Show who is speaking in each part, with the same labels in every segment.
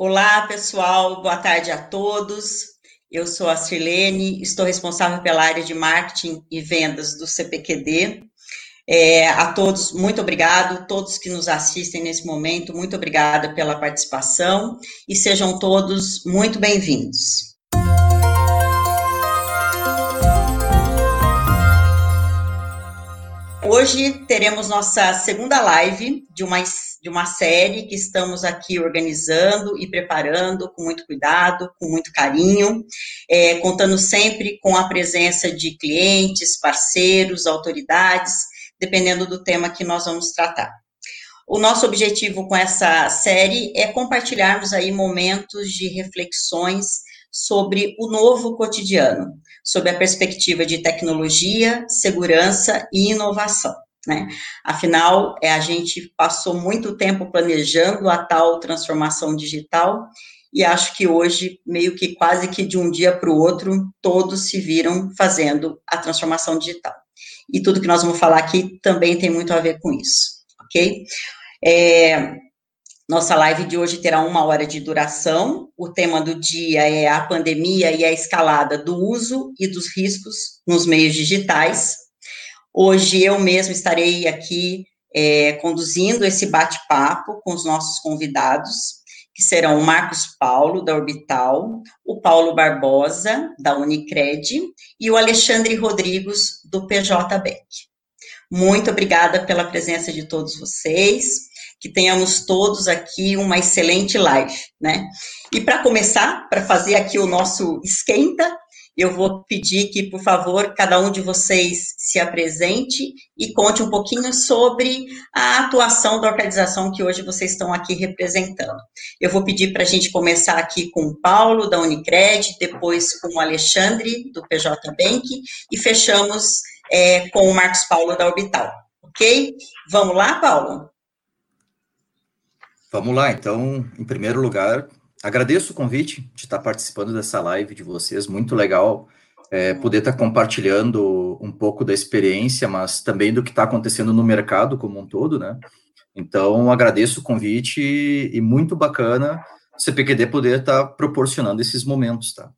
Speaker 1: Olá, pessoal, boa tarde a todos. Eu sou a Sirlene, estou responsável pela área de marketing e vendas do CPQD. É, a todos, muito obrigado, todos que nos assistem nesse momento, muito obrigada pela participação e sejam todos muito bem-vindos. Hoje teremos nossa segunda live de uma, de uma série que estamos aqui organizando e preparando com muito cuidado, com muito carinho, é, contando sempre com a presença de clientes, parceiros, autoridades, dependendo do tema que nós vamos tratar. O nosso objetivo com essa série é compartilharmos aí momentos de reflexões sobre o novo cotidiano, sob a perspectiva de tecnologia, segurança e inovação. Né? Afinal, é, a gente passou muito tempo planejando a tal transformação digital e acho que hoje, meio que quase que de um dia para o outro, todos se viram fazendo a transformação digital. E tudo que nós vamos falar aqui também tem muito a ver com isso, ok? É, nossa live de hoje terá uma hora de duração. O tema do dia é a pandemia e a escalada do uso e dos riscos nos meios digitais. Hoje eu mesmo estarei aqui é, conduzindo esse bate-papo com os nossos convidados, que serão o Marcos Paulo, da Orbital, o Paulo Barbosa, da Unicred, e o Alexandre Rodrigues, do PJ Bank. Muito obrigada pela presença de todos vocês que tenhamos todos aqui uma excelente live, né? E para começar, para fazer aqui o nosso esquenta, eu vou pedir que, por favor, cada um de vocês se apresente e conte um pouquinho sobre a atuação da organização que hoje vocês estão aqui representando. Eu vou pedir para a gente começar aqui com o Paulo, da Unicred, depois com o Alexandre, do PJ Bank, e fechamos é, com o Marcos Paulo, da Orbital. Ok? Vamos lá, Paulo?
Speaker 2: Vamos lá, então, em primeiro lugar, agradeço o convite de estar participando dessa live de vocês, muito legal é, poder estar compartilhando um pouco da experiência, mas também do que está acontecendo no mercado como um todo, né? Então, agradeço o convite e muito bacana o CPQD poder estar proporcionando esses momentos, tá?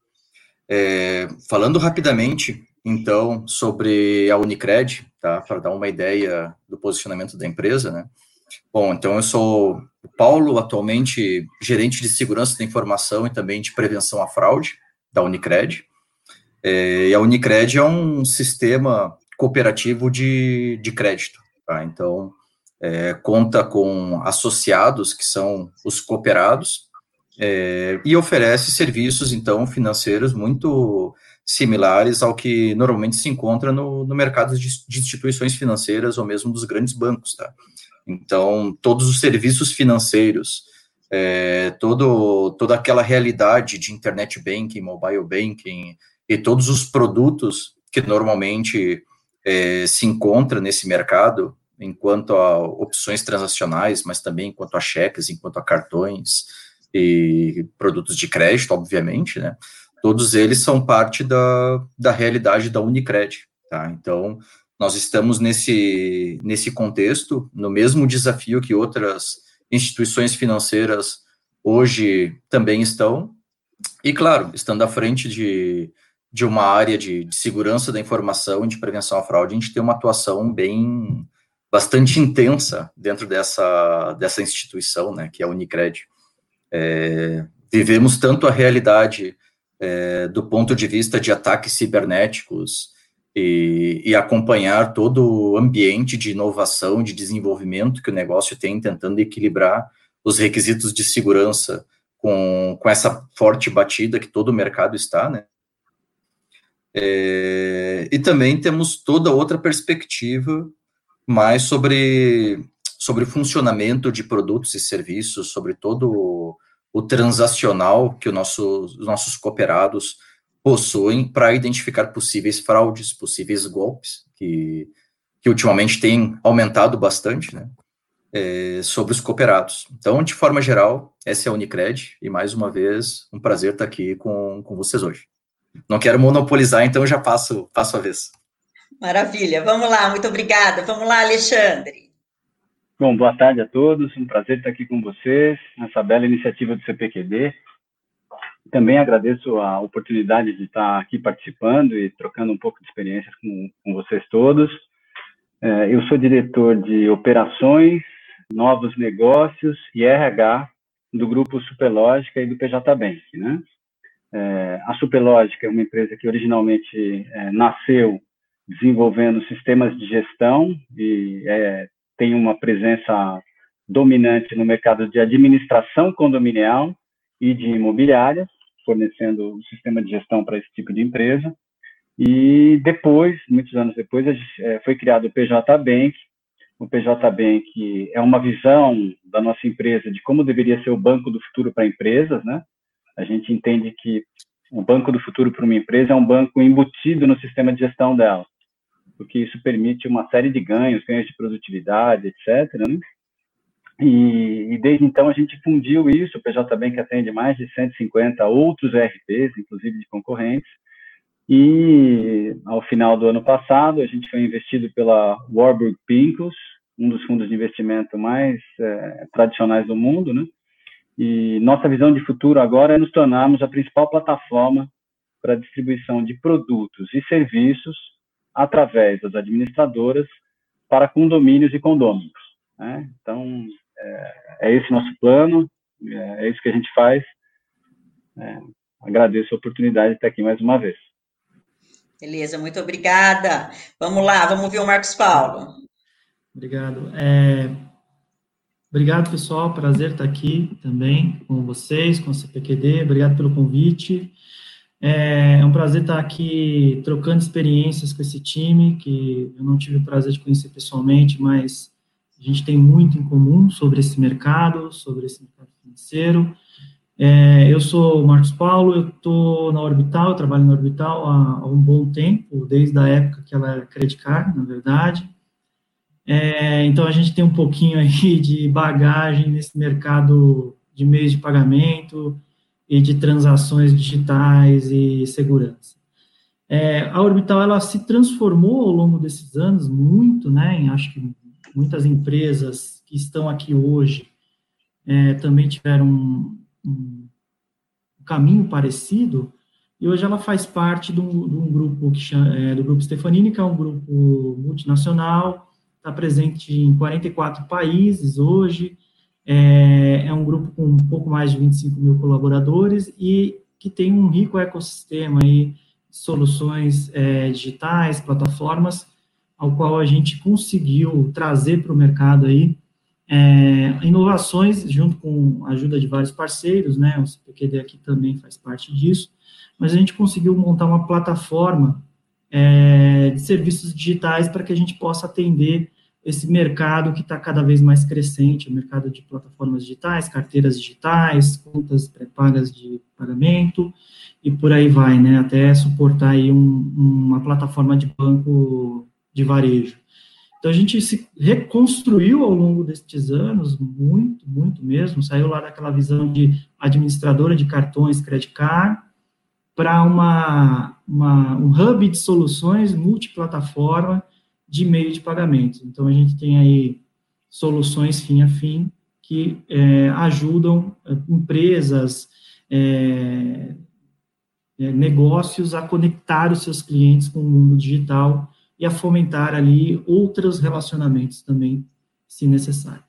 Speaker 2: É, falando rapidamente, então, sobre a Unicred, tá? Para dar uma ideia do posicionamento da empresa, né? Bom, então eu sou o Paulo, atualmente gerente de segurança da informação e também de prevenção à fraude da Unicred. É, e a Unicred é um sistema cooperativo de, de crédito. Tá? Então, é, conta com associados, que são os cooperados, é, e oferece serviços, então, financeiros muito similares ao que normalmente se encontra no, no mercado de, de instituições financeiras ou mesmo dos grandes bancos, tá? Então, todos os serviços financeiros, é, todo, toda aquela realidade de internet banking, mobile banking e todos os produtos que normalmente é, se encontra nesse mercado, enquanto a opções transacionais, mas também enquanto a cheques, enquanto a cartões e produtos de crédito, obviamente, né? Todos eles são parte da, da realidade da Unicred, tá? Então, nós estamos nesse, nesse contexto, no mesmo desafio que outras instituições financeiras hoje também estão, e claro, estando à frente de, de uma área de, de segurança da informação e de prevenção à fraude, a gente tem uma atuação bem, bastante intensa dentro dessa, dessa instituição, né, que é a Unicred. É, vivemos tanto a realidade é, do ponto de vista de ataques cibernéticos, e, e, acompanhar todo o ambiente de inovação, de desenvolvimento que o negócio tem, tentando equilibrar os requisitos de segurança com, com essa forte batida que todo o mercado está, né? É, e também temos toda outra perspectiva mais sobre, sobre o funcionamento de produtos e serviços, sobre todo o, o transacional que nosso, os nossos cooperados possuem para identificar possíveis fraudes, possíveis golpes, que, que ultimamente têm aumentado bastante, né, é, sobre os cooperados. Então, de forma geral, essa é a Unicred, e mais uma vez, um prazer estar aqui com, com vocês hoje. Não quero monopolizar, então já passo, passo a vez.
Speaker 1: Maravilha, vamos lá, muito obrigada. Vamos lá, Alexandre.
Speaker 3: Bom, boa tarde a todos. Um prazer estar aqui com vocês nessa bela iniciativa do CPQD. Também agradeço a oportunidade de estar aqui participando e trocando um pouco de experiências com, com vocês todos. É, eu sou diretor de operações, novos negócios e RH do grupo Superlógica e do PJ Bank. Né? É, a Superlógica é uma empresa que originalmente é, nasceu desenvolvendo sistemas de gestão e é, tem uma presença dominante no mercado de administração condominial e de imobiliárias, fornecendo um sistema de gestão para esse tipo de empresa. E depois, muitos anos depois, é, foi criado o PJ Bank. O PJ Bank é uma visão da nossa empresa de como deveria ser o banco do futuro para empresas, né? A gente entende que o banco do futuro para uma empresa é um banco embutido no sistema de gestão dela porque isso permite uma série de ganhos, ganhos de produtividade, etc. Né? E, e, desde então a gente fundiu isso, o PJ Bank atende mais de 150 outros ERPs, inclusive de concorrentes, e ao final do ano passado a gente foi investido pela Warburg Pincus, um dos fundos de investimento mais é, tradicionais do mundo, né? E nossa visão de futuro agora é nos tornarmos a principal plataforma para distribuição de produtos e serviços através das administradoras para condomínios e condôminos. Né? Então, é, é, esse nosso plano, é, é, isso que a gente faz. É, agradeço a oportunidade de estar aqui mais uma vez.
Speaker 1: Beleza, muito obrigada. Vamos lá, vamos ver o Marcos Paulo.
Speaker 4: Obrigado. É, obrigado, pessoal. Prazer estar aqui também com vocês, com o CPQD. Obrigado pelo convite. É, é um prazer estar aqui trocando experiências com esse time, que eu não tive o prazer de conhecer pessoalmente, mas a gente tem muito em comum sobre esse mercado, sobre esse mercado financeiro. É, eu sou o Marcos Paulo, eu estou na Orbital, eu trabalho na Orbital há, há, um bom tempo, desde a época que ela era Credit Card, na verdade. É, então, a gente tem um pouquinho aí de bagagem nesse mercado de meios de pagamento, e de transações digitais e segurança. É, a Orbital ela se transformou ao longo desses anos muito, né? Em, acho que muitas empresas que estão aqui hoje é, também tiveram um, um, caminho parecido. E hoje ela faz parte de um, de um grupo que chama, é, do grupo Stefanini, que é um grupo multinacional, está presente em 44 países hoje é, é um grupo com um pouco mais de 25 mil colaboradores e que tem um rico ecossistema aí, soluções é, digitais, plataformas, ao qual a gente conseguiu trazer para o mercado aí é, inovações, junto com a ajuda de vários parceiros, né, o CPQD aqui também faz parte disso, mas a gente conseguiu montar uma plataforma é, de serviços digitais para que a gente possa atender esse mercado que está cada vez mais crescente, o mercado de plataformas digitais, carteiras digitais, contas pré-pagas de pagamento, e por aí vai, né, até suportar aí um, uma plataforma de banco de varejo. Então, a gente se reconstruiu ao longo destes anos, muito, muito mesmo, saiu lá daquela visão de administradora de cartões credit card, para uma, uma, um hub de soluções multiplataforma, de meio de pagamento. Então, a gente tem aí soluções fim a fim que é, ajudam é, empresas, é, é, negócios a conectar os seus clientes com o mundo digital e a fomentar ali outros relacionamentos também, se necessário.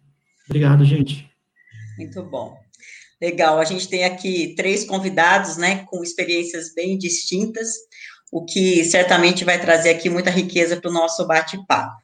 Speaker 4: Obrigado, gente.
Speaker 1: Muito bom. Legal, a gente tem aqui três convidados, né, com experiências bem distintas o que certamente vai trazer aqui muita riqueza para o nosso bate-papo.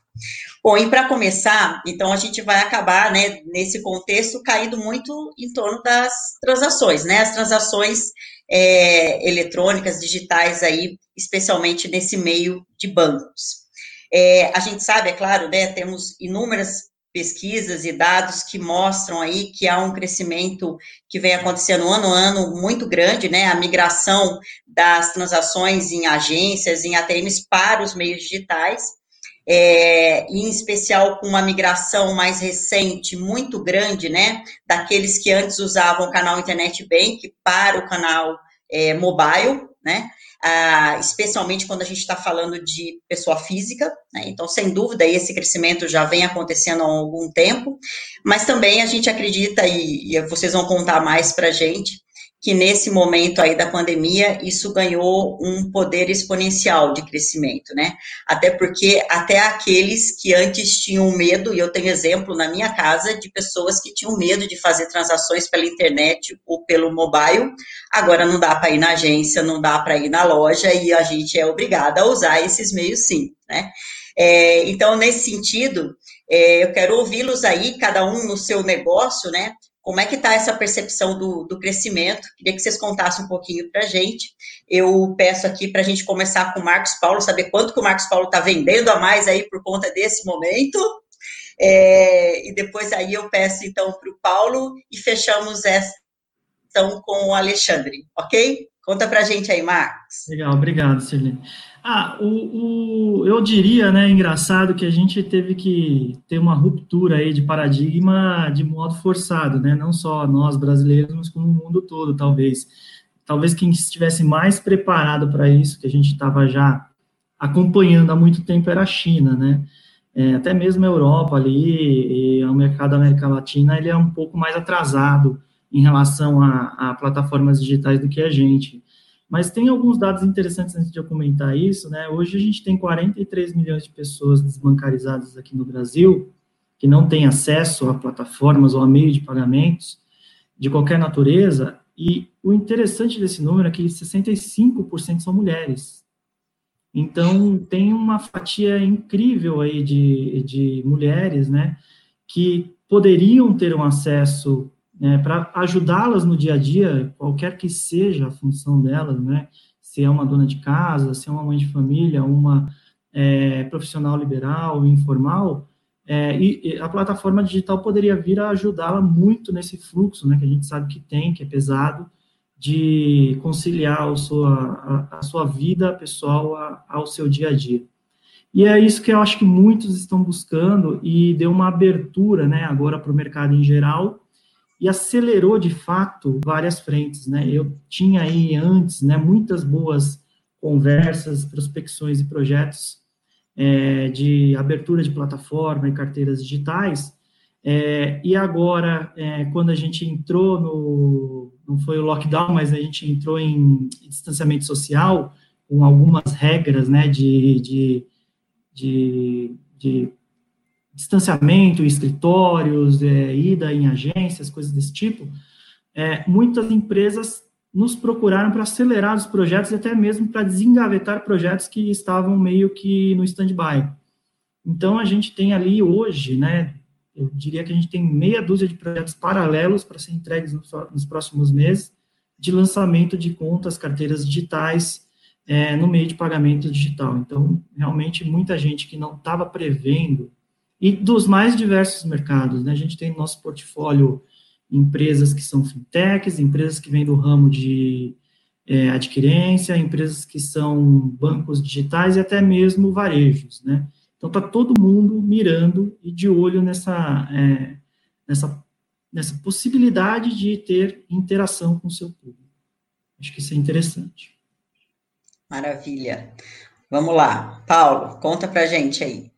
Speaker 1: Bom, e para começar, então a gente vai acabar, né, nesse contexto, caindo muito em torno das transações, né, as transações é, eletrônicas, digitais aí, especialmente nesse meio de bancos. É, a gente sabe, é claro, né, temos inúmeras pesquisas e dados que mostram aí que há um crescimento que vem acontecendo ano a ano muito grande, né? A migração das transações em agências, em ATMs para os meios digitais, é, em especial com uma migração mais recente, muito grande, né? Daqueles que antes usavam o canal Internet Bank para o canal é, mobile, né? Ah, especialmente quando a gente está falando de pessoa física, né? Então, sem dúvida, esse crescimento já vem acontecendo há algum tempo, mas também a gente acredita, e, e vocês vão contar mais para a gente, que nesse momento aí da pandemia, isso ganhou um poder exponencial de crescimento, né? Até porque até aqueles que antes tinham medo, e eu tenho exemplo na minha casa de pessoas que tinham medo de fazer transações pela internet ou pelo mobile, agora não dá para ir na agência, não dá para ir na loja, e a gente é obrigada a usar esses meios sim, né? É, então, nesse sentido, é, eu quero ouvi-los aí, cada um no seu negócio, né? Como é que está essa percepção do, do, crescimento? Queria que vocês contassem um pouquinho para a gente. Eu peço aqui para a gente começar com o Marcos Paulo, saber quanto que o Marcos Paulo está vendendo a mais aí por conta desse momento. É, e depois aí eu peço então para o Paulo e fechamos essa então com o Alexandre, ok? Conta para a gente aí, Marcos.
Speaker 4: Legal, obrigado, Sirlene. Ah, o, o, eu diria, né, engraçado que a gente teve que ter uma ruptura aí de paradigma de modo forçado, né, não só nós brasileiros, mas como o mundo todo, talvez. Talvez quem estivesse mais preparado para isso, que a gente estava já acompanhando há muito tempo, era a China, né, é, até mesmo a Europa ali, e o mercado da América Latina, ele é um pouco mais atrasado em relação a, a plataformas digitais do que a gente. Mas tem alguns dados interessantes antes de eu comentar isso, né? Hoje a gente tem 43 milhões de pessoas desbancarizadas aqui no Brasil, que não têm acesso a plataformas ou a meio de pagamentos de qualquer natureza, e o interessante desse número é que 65% são mulheres. Então, tem uma fatia incrível aí de, de mulheres, né, que poderiam ter um acesso né, para ajudá-las no dia a dia, qualquer que seja a função delas, né, se é uma dona de casa, se é uma mãe de família, uma é, profissional liberal, informal, é, e, e, a plataforma digital poderia vir a ajudá-la muito nesse fluxo, né, que a gente sabe que tem, que é pesado, de conciliar a sua, a, a sua vida pessoal a, ao seu dia a dia. E é isso que eu acho que muitos estão buscando e deu uma abertura, né, agora para o mercado em geral, e acelerou de fato várias frentes, né? Eu tinha aí antes, né, muitas boas conversas, prospecções e projetos é, de abertura de plataforma e carteiras digitais. É, e agora, é, quando a gente entrou no, não foi o lockdown, mas a gente entrou em distanciamento social, com algumas regras, né, de, de, de, de distanciamento, escritórios, é, ida em agências, coisas desse tipo, é, muitas empresas nos procuraram para acelerar os projetos e até mesmo para desengavetar projetos que estavam meio que no stand-by. Então, a gente tem ali hoje, né, eu diria que a gente tem meia dúzia de projetos paralelos para ser entregues nos, nos próximos meses, de lançamento de contas, carteiras digitais, é, no meio de pagamento digital. Então, realmente, muita gente que não estava prevendo e dos mais diversos mercados. Né? A gente tem no nosso portfólio empresas que são fintechs, empresas que vêm do ramo de é, adquirência, empresas que são bancos digitais e até mesmo varejos. Né? Então, está todo mundo mirando e de olho nessa, é, nessa, nessa possibilidade de ter interação com o seu público. Acho que isso é interessante.
Speaker 1: Maravilha. Vamos lá. Paulo, conta para gente aí.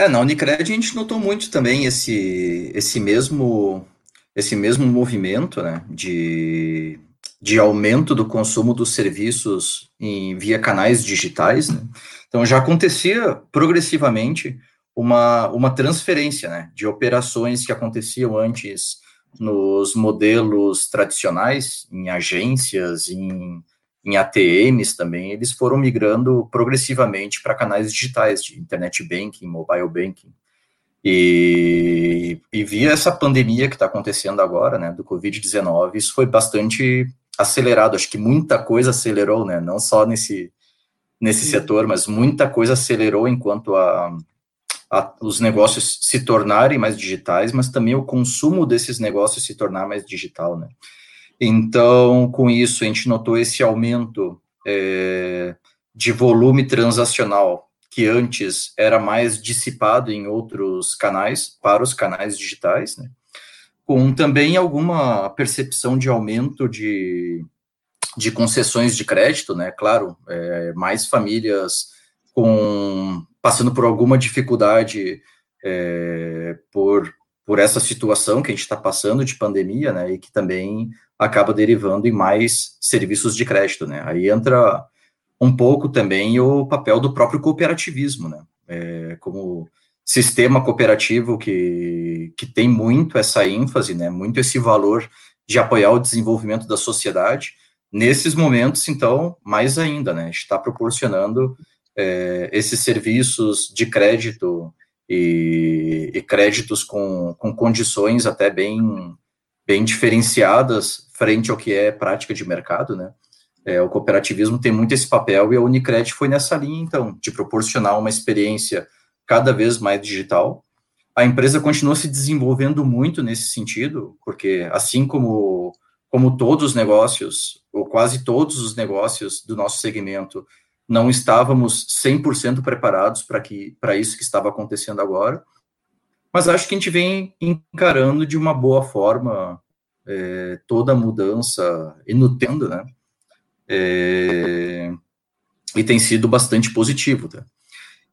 Speaker 2: É, na Unicred a gente notou muito também esse, esse mesmo esse mesmo movimento né, de, de aumento do consumo dos serviços em, via canais digitais. Né? Então já acontecia progressivamente uma, uma transferência né, de operações que aconteciam antes nos modelos tradicionais, em agências, em em ATMs também, eles foram migrando progressivamente para canais digitais de internet banking, mobile banking. E, e via essa pandemia que está acontecendo agora, né, do Covid-19, isso foi bastante acelerado. Acho que muita coisa acelerou, né, não só nesse, nesse setor, mas muita coisa acelerou enquanto a, a, os negócios se tornarem mais digitais, mas também o consumo desses negócios se tornar mais digital, né. Então, com isso, a gente notou esse aumento é, de volume transacional, que antes era mais dissipado em outros canais, para os canais digitais, né? com também alguma percepção de aumento de, de concessões de crédito, né? Claro, é, mais famílias com passando por alguma dificuldade é, por, por essa situação que a gente está passando de pandemia, né? E que também acaba derivando em mais serviços de crédito, né? Aí entra um pouco também o papel do próprio cooperativismo, né? É, como sistema cooperativo que, que tem muito essa ênfase, né, muito esse valor de apoiar o desenvolvimento da sociedade. Nesses momentos, então, mais ainda, né, está proporcionando é, esses serviços de crédito e, e, créditos com, com condições até bem, bem diferenciadas frente ao que é prática de mercado, né. É, o cooperativismo tem muito esse papel e a Unicred foi nessa linha, então, de proporcionar uma experiência cada vez mais digital. A empresa continua se desenvolvendo muito nesse sentido, porque assim como, como todos os negócios, ou quase todos os negócios do nosso segmento, não estávamos 100% preparados para isso que estava acontecendo agora. Mas acho que a gente vem encarando de uma boa forma é, toda a mudança e nutendo, né? É, e tem sido bastante positivo, tá?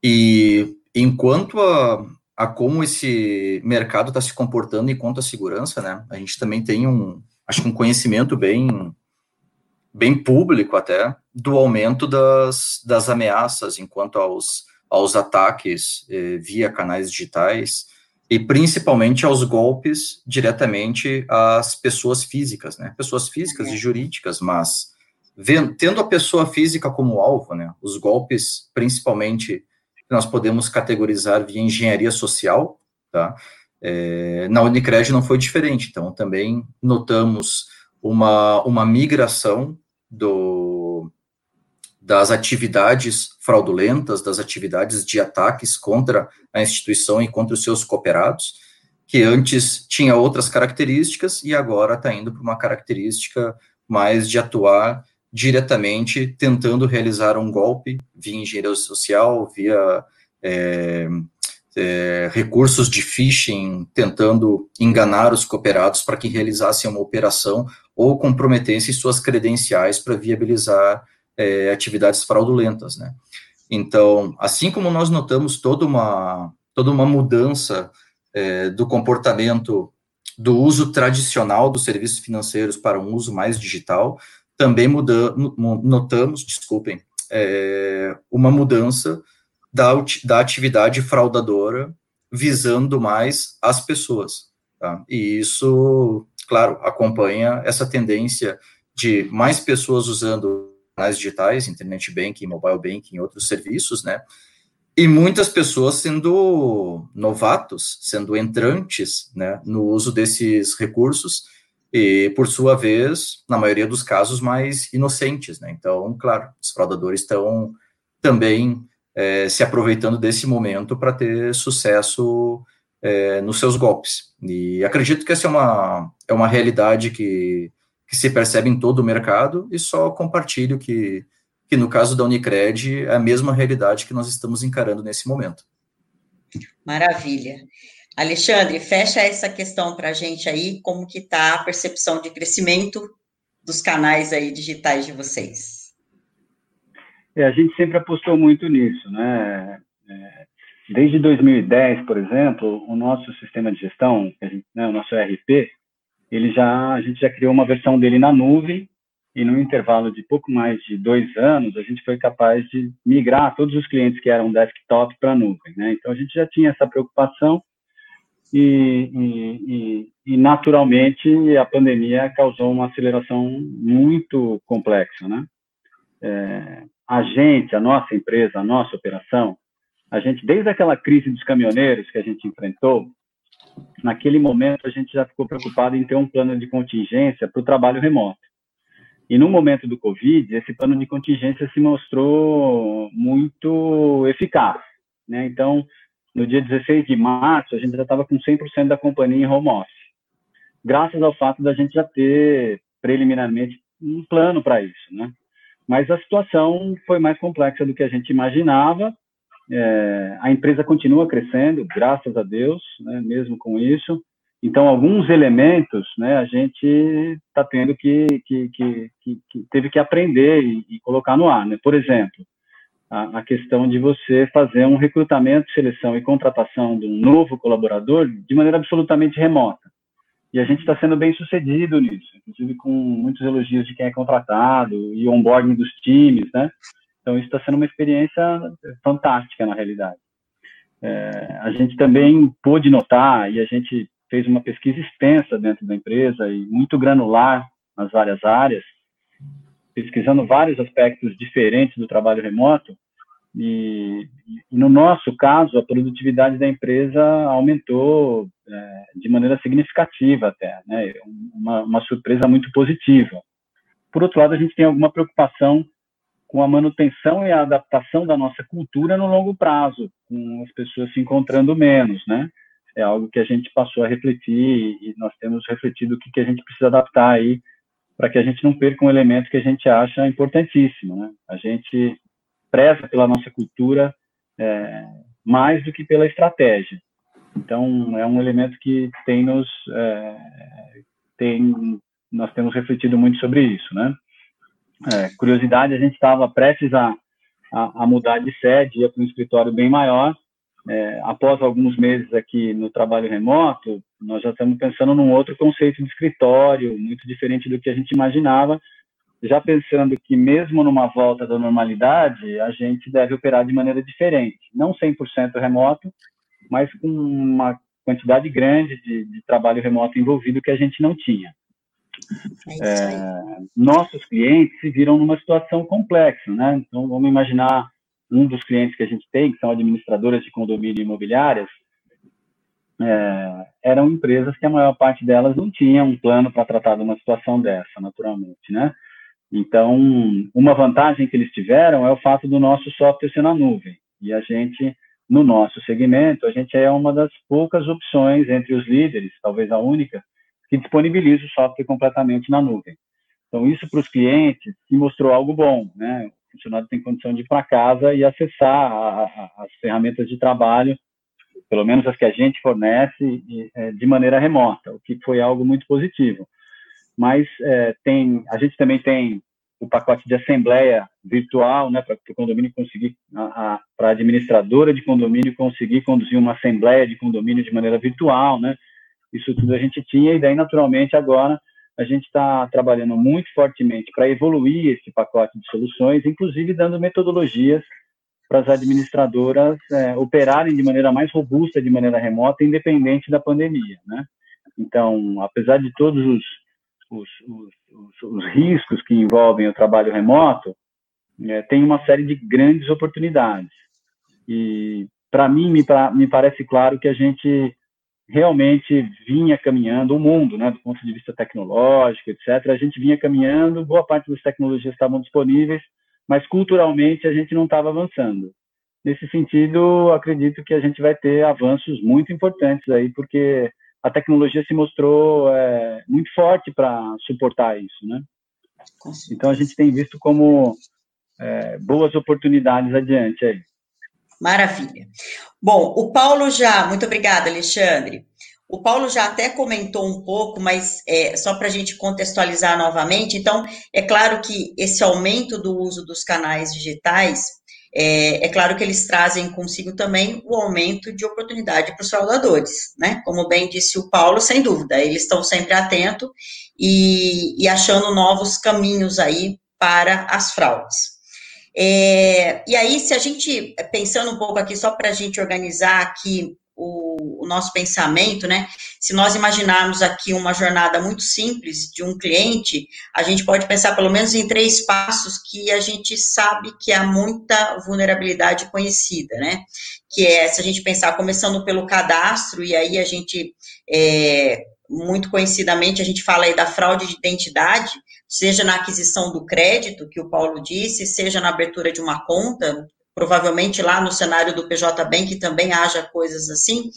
Speaker 2: E enquanto a, a como esse mercado está se comportando enquanto a segurança, né? A gente também tem um, acho que um conhecimento bem, bem público até do aumento das, das ameaças enquanto aos, aos ataques eh, via canais digitais e principalmente aos golpes diretamente às pessoas físicas, né? Pessoas físicas e jurídicas, mas vendo, tendo a pessoa física como alvo, né? Os golpes, principalmente nós podemos categorizar via engenharia social, tá? É, na Unicred não foi diferente, então também notamos uma, uma migração do, das atividades fraudulentas, das atividades de ataques contra a instituição e contra os seus cooperados, que antes tinha outras características e agora está indo para uma característica mais de atuar diretamente tentando realizar um golpe via engenharia social, via é, é, recursos de phishing, tentando enganar os cooperados para que realizassem uma operação ou comprometessem suas credenciais para viabilizar é, atividades fraudulentas, né? Então, assim como nós notamos toda uma, toda uma mudança é, do comportamento do uso tradicional dos serviços financeiros para um uso mais digital, também muda, notamos, desculpem, é, uma mudança da, da atividade fraudadora visando mais as pessoas. Tá? E isso, claro, acompanha essa tendência de mais pessoas usando canais digitais, internet banking, mobile banking outros serviços, né? E muitas pessoas sendo novatos, sendo entrantes, né, no uso desses recursos, e, por sua vez, na maioria dos casos, mais inocentes. Né? Então, claro, os fraudadores estão também é, se aproveitando desse momento para ter sucesso é, nos seus golpes. E acredito que essa é uma, é uma realidade que, que se percebe em todo o mercado e só compartilho que, que no caso da Unicred é a mesma realidade que nós estamos encarando nesse momento.
Speaker 1: Maravilha. Alexandre, fecha essa questão para a gente aí, como que está a percepção de crescimento dos canais aí digitais de vocês?
Speaker 3: É, a gente sempre apostou muito nisso, né? É, desde 2010, por exemplo, o nosso sistema de gestão, né, o nosso ERP, ele já, a gente já criou uma versão dele na nuvem e no intervalo de pouco mais de dois anos, a gente foi capaz de migrar todos os clientes que eram desktop para nuvem, né? Então, a gente já tinha essa preocupação e, e, e, naturalmente a pandemia causou uma aceleração muito complexa, né? É, a gente, a nossa empresa, a nossa operação, a gente desde aquela crise dos caminhoneiros que a gente enfrentou, naquele momento a gente já ficou preocupado em ter um plano de contingência para o trabalho remoto. E no momento do Covid, esse plano de contingência se mostrou muito eficaz, né? Então no dia 16 de março, a gente já estava com 100% da companhia em home office, graças ao fato da gente já ter preliminarmente um plano para isso, né? Mas a situação foi mais complexa do que a gente imaginava. É, a empresa continua crescendo, graças a Deus, né, mesmo com isso. Então, alguns elementos, né, a gente está tendo que, que, que, que, teve que aprender e, e colocar no ar, né? Por exemplo, a, a, questão de você fazer um recrutamento, seleção e contratação de um novo colaborador de maneira absolutamente remota. E a gente está sendo bem sucedido nisso, inclusive com muitos elogios de quem é contratado e onboarding dos times, né? Então, isso está sendo uma experiência fantástica, na realidade. É, a gente também pôde notar, e a gente fez uma pesquisa extensa dentro da empresa e muito granular nas várias áreas, pesquisando vários aspectos diferentes do trabalho remoto. E, e no nosso caso, a produtividade da empresa aumentou é, de maneira significativa até, né? Uma, uma surpresa muito positiva. Por outro lado, a gente tem alguma preocupação com a manutenção e a adaptação da nossa cultura no longo prazo, com as pessoas se encontrando menos, né? é algo que a gente passou a refletir e nós temos refletido o que, que a gente precisa adaptar aí para que a gente não perca um elemento que a gente acha importantíssimo. Né? A gente preza pela nossa cultura é, mais do que pela estratégia. Então, é um elemento que tem nos é, tem nós temos refletido muito sobre isso, né? É, curiosidade, a gente estava prestes a, a, a, mudar de sede, ia para um escritório bem maior, é, após alguns meses aqui no trabalho remoto, nós já estamos pensando num outro conceito de escritório, muito diferente do que a gente imaginava, já pensando que mesmo numa volta da normalidade, a gente deve operar de maneira diferente, não 100% remoto, mas com uma quantidade grande de, de, trabalho remoto envolvido que a gente não tinha. É, é nossos clientes se viram numa situação complexa, né? Então, vamos imaginar um dos clientes que a gente tem, que são administradoras de condomínio imobiliárias, é, eram empresas que a maior parte delas não tinha um plano para tratar de uma situação dessa, naturalmente, né? Então, uma vantagem que eles tiveram é o fato do nosso software ser na nuvem. E a gente, no nosso segmento, a gente é uma das poucas opções entre os líderes, talvez a única, que disponibiliza o software completamente na nuvem. Então, isso para os clientes se mostrou algo bom, né? funcionário tem condição de ir para casa e acessar a, a, as ferramentas de trabalho, pelo menos as que a gente fornece, é, de maneira remota, o que foi algo muito positivo. Mas é, tem, a gente também tem o pacote de assembleia virtual, né, para o condomínio conseguir, para a administradora de condomínio conseguir conduzir uma assembleia de condomínio de maneira virtual, né, isso tudo a gente tinha, e daí, naturalmente, agora a gente está trabalhando muito fortemente para evoluir esse pacote de soluções, inclusive dando metodologias para as administradoras é, operarem de maneira mais robusta, de maneira remota, independente da pandemia, né? Então, apesar de todos os, os, os, os riscos que envolvem o trabalho remoto, é, tem uma série de grandes oportunidades. E, para mim, me, pra, me parece claro que a gente realmente vinha caminhando, o mundo, né, do ponto de vista tecnológico, etc., a gente vinha caminhando, boa parte das tecnologias estavam disponíveis, mas culturalmente a gente não estava avançando. Nesse sentido, acredito que a gente vai ter avanços muito importantes aí, porque a tecnologia se mostrou é, muito forte para suportar isso, né? Então a gente tem visto como é, boas oportunidades adiante aí.
Speaker 1: Maravilha. Bom, o Paulo já, muito obrigada, Alexandre. O Paulo já até comentou um pouco, mas é, só para a gente contextualizar novamente, então, é claro que esse aumento do uso dos canais digitais, é, é claro que eles trazem consigo também o aumento de oportunidade para os fraudadores, né? Como bem disse o Paulo, sem dúvida, eles estão sempre atentos e, e achando novos caminhos aí para as fraudes. É, e aí, se a gente, pensando um pouco aqui, só para a gente organizar aqui o, o, nosso pensamento, né? Se nós imaginarmos aqui uma jornada muito simples de um cliente, a gente pode pensar pelo menos em três passos que a gente sabe que há muita vulnerabilidade conhecida, né? Que é, se a gente pensar, começando pelo cadastro, e aí a gente, é, muito conhecidamente, a gente fala aí da fraude de identidade, seja na aquisição do crédito, que o Paulo disse, seja na abertura de uma conta, provavelmente lá no cenário do PJ Bank também haja coisas assim,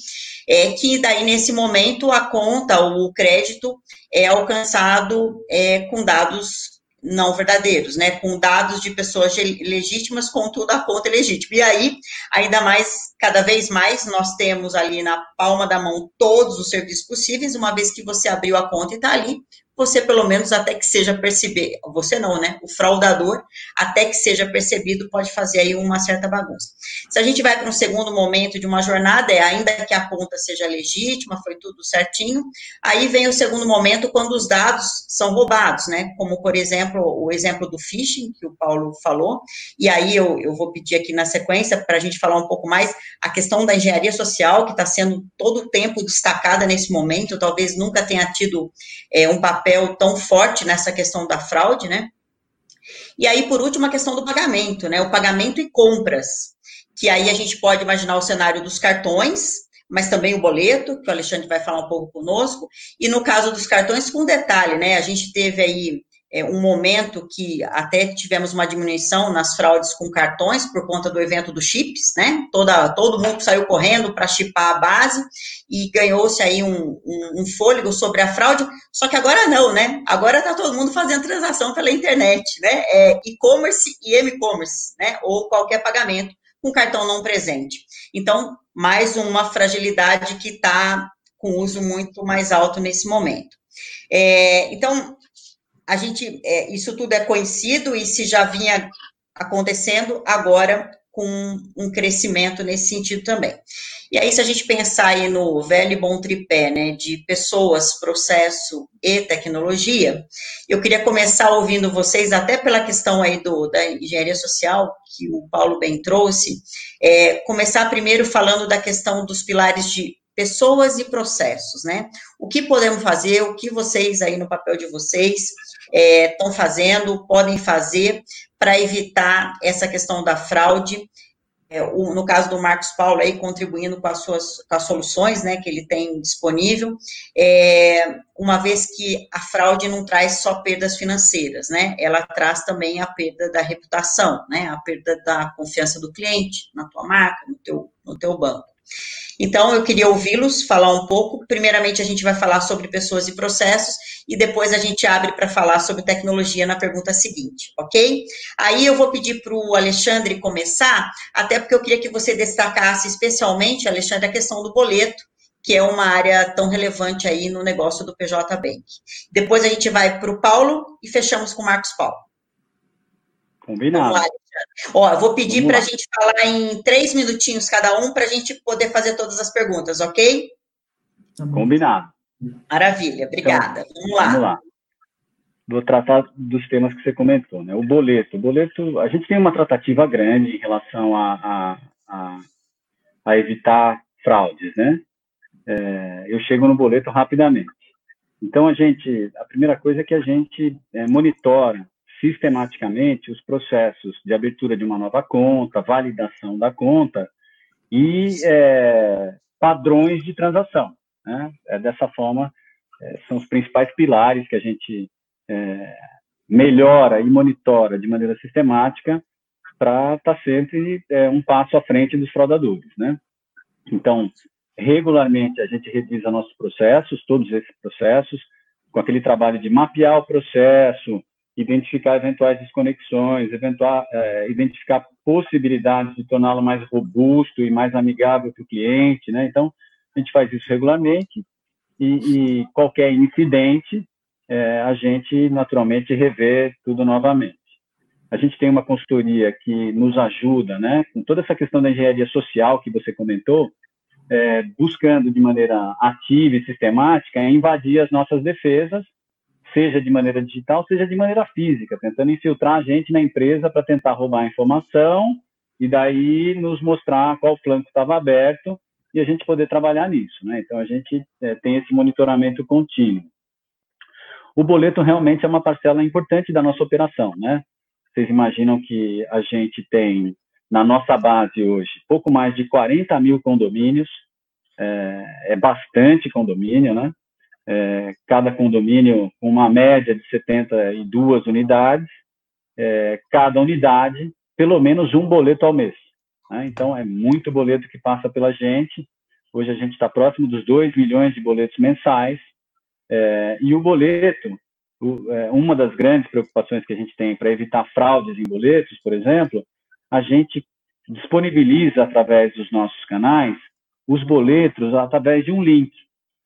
Speaker 1: é que daí nesse momento a conta ou o crédito é alcançado é, com dados não verdadeiros, né, com dados de pessoas legítimas, contudo a conta é legítima. E aí, ainda mais cada vez mais nós temos ali na palma da mão todos os serviços possíveis, uma vez que você abriu a conta e está ali, você pelo menos até que seja percebido, você não, né? O fraudador, até que seja percebido, pode fazer aí uma certa bagunça. Se a gente vai para um segundo momento de uma jornada, é ainda que a conta seja legítima, foi tudo certinho, aí vem o segundo momento quando os dados são roubados, né? Como, por exemplo, o exemplo do phishing, que o Paulo falou, e aí eu, eu vou pedir aqui na sequência para a gente falar um pouco mais a questão da engenharia social, que está sendo todo o tempo destacada nesse momento, talvez nunca tenha tido é, um papel papel tão forte nessa questão da fraude, né? E aí, por último, a questão do pagamento, né? O pagamento e compras, que aí a gente pode imaginar o cenário dos cartões, mas também o boleto, que o Alexandre vai falar um pouco conosco, e no caso dos cartões, com detalhe, né? A gente teve aí é, um momento que até tivemos uma diminuição nas fraudes com cartões por conta do evento dos chips, né? Toda, todo mundo saiu correndo para chipar a base e ganhou-se aí um, um, um, fôlego sobre a fraude, só que agora não, né? Agora está todo mundo fazendo transação pela internet, né? É e-commerce e m-commerce, né? Ou qualquer pagamento com cartão não presente. Então, mais uma fragilidade que está com uso muito mais alto nesse momento. É, então, a gente, é, isso tudo é conhecido e se já vinha acontecendo, agora com um crescimento nesse sentido também. E aí, se a gente pensar aí no velho e bom tripé, né, de pessoas, processo e tecnologia, eu queria começar ouvindo vocês, até pela questão aí do, da engenharia social, que o Paulo bem trouxe, é, começar primeiro falando da questão dos pilares de pessoas e processos, né? O que podemos fazer, o que vocês aí no papel de vocês estão é, fazendo, podem fazer para evitar essa questão da fraude. É, o, no caso do Marcos Paulo aí contribuindo com as suas com as soluções, né, que ele tem disponível, é, uma vez que a fraude não traz só perdas financeiras, né, ela traz também a perda da reputação, né, a perda da confiança do cliente na tua marca, no teu, no teu banco. Então, eu queria ouvi-los falar um pouco. Primeiramente, a gente vai falar sobre pessoas e processos, e depois a gente abre para falar sobre tecnologia na pergunta seguinte, ok? Aí eu vou pedir para o Alexandre começar, até porque eu queria que você destacasse especialmente, Alexandre, a questão do boleto, que é uma área tão relevante aí no negócio do PJ Bank. Depois a gente vai para o Paulo e fechamos com o Marcos Paulo.
Speaker 3: Combinado.
Speaker 1: Ó, eu vou pedir para a gente falar em três minutinhos cada um para a gente poder fazer todas as perguntas, ok?
Speaker 3: Tá Combinado.
Speaker 1: Maravilha, obrigada. Então, vamos lá. Vamos lá.
Speaker 3: Vou tratar dos temas que você comentou, né? O boleto. O boleto, a gente tem uma tratativa grande em relação a, a, a, a evitar fraudes, né? É, eu chego no boleto rapidamente. Então, a gente, a primeira coisa é que a gente é, monitora sistematicamente os processos de abertura de uma nova conta, validação da conta e é, padrões de transação. Né? É dessa forma, é, são os principais pilares que a gente é, melhora e monitora de maneira sistemática para estar tá sempre é, um passo à frente dos fraudadores. Né? Então, regularmente a gente revisa nossos processos, todos esses processos, com aquele trabalho de mapear o processo, identificar eventuais desconexões, eventual, é, identificar possibilidades de torná-lo mais robusto e mais amigável para o cliente, né? Então, a gente faz isso regularmente e, e qualquer incidente, é, a gente naturalmente revê tudo novamente. A gente tem uma consultoria que nos ajuda, né? Com toda essa questão da engenharia social que você comentou, é, buscando de maneira ativa e sistemática invadir as nossas defesas seja de maneira digital, seja de maneira física, tentando infiltrar a gente na empresa para tentar roubar a informação e daí nos mostrar qual flanco estava aberto e a gente poder trabalhar nisso, né? Então a gente é, tem esse monitoramento contínuo. O boleto realmente é uma parcela importante da nossa operação, né? Vocês imaginam que a gente tem na nossa base hoje pouco mais de 40 mil condomínios, é, é bastante condomínio, né? É, cada condomínio com uma média de 72 unidades, é, cada unidade, pelo menos um boleto ao mês. Né? Então, é muito boleto que passa pela gente. Hoje a gente está próximo dos 2 milhões de boletos mensais. É, e o boleto, o, é, uma das grandes preocupações que a gente tem para evitar fraudes em boletos, por exemplo, a gente disponibiliza através dos nossos canais os boletos através de um link.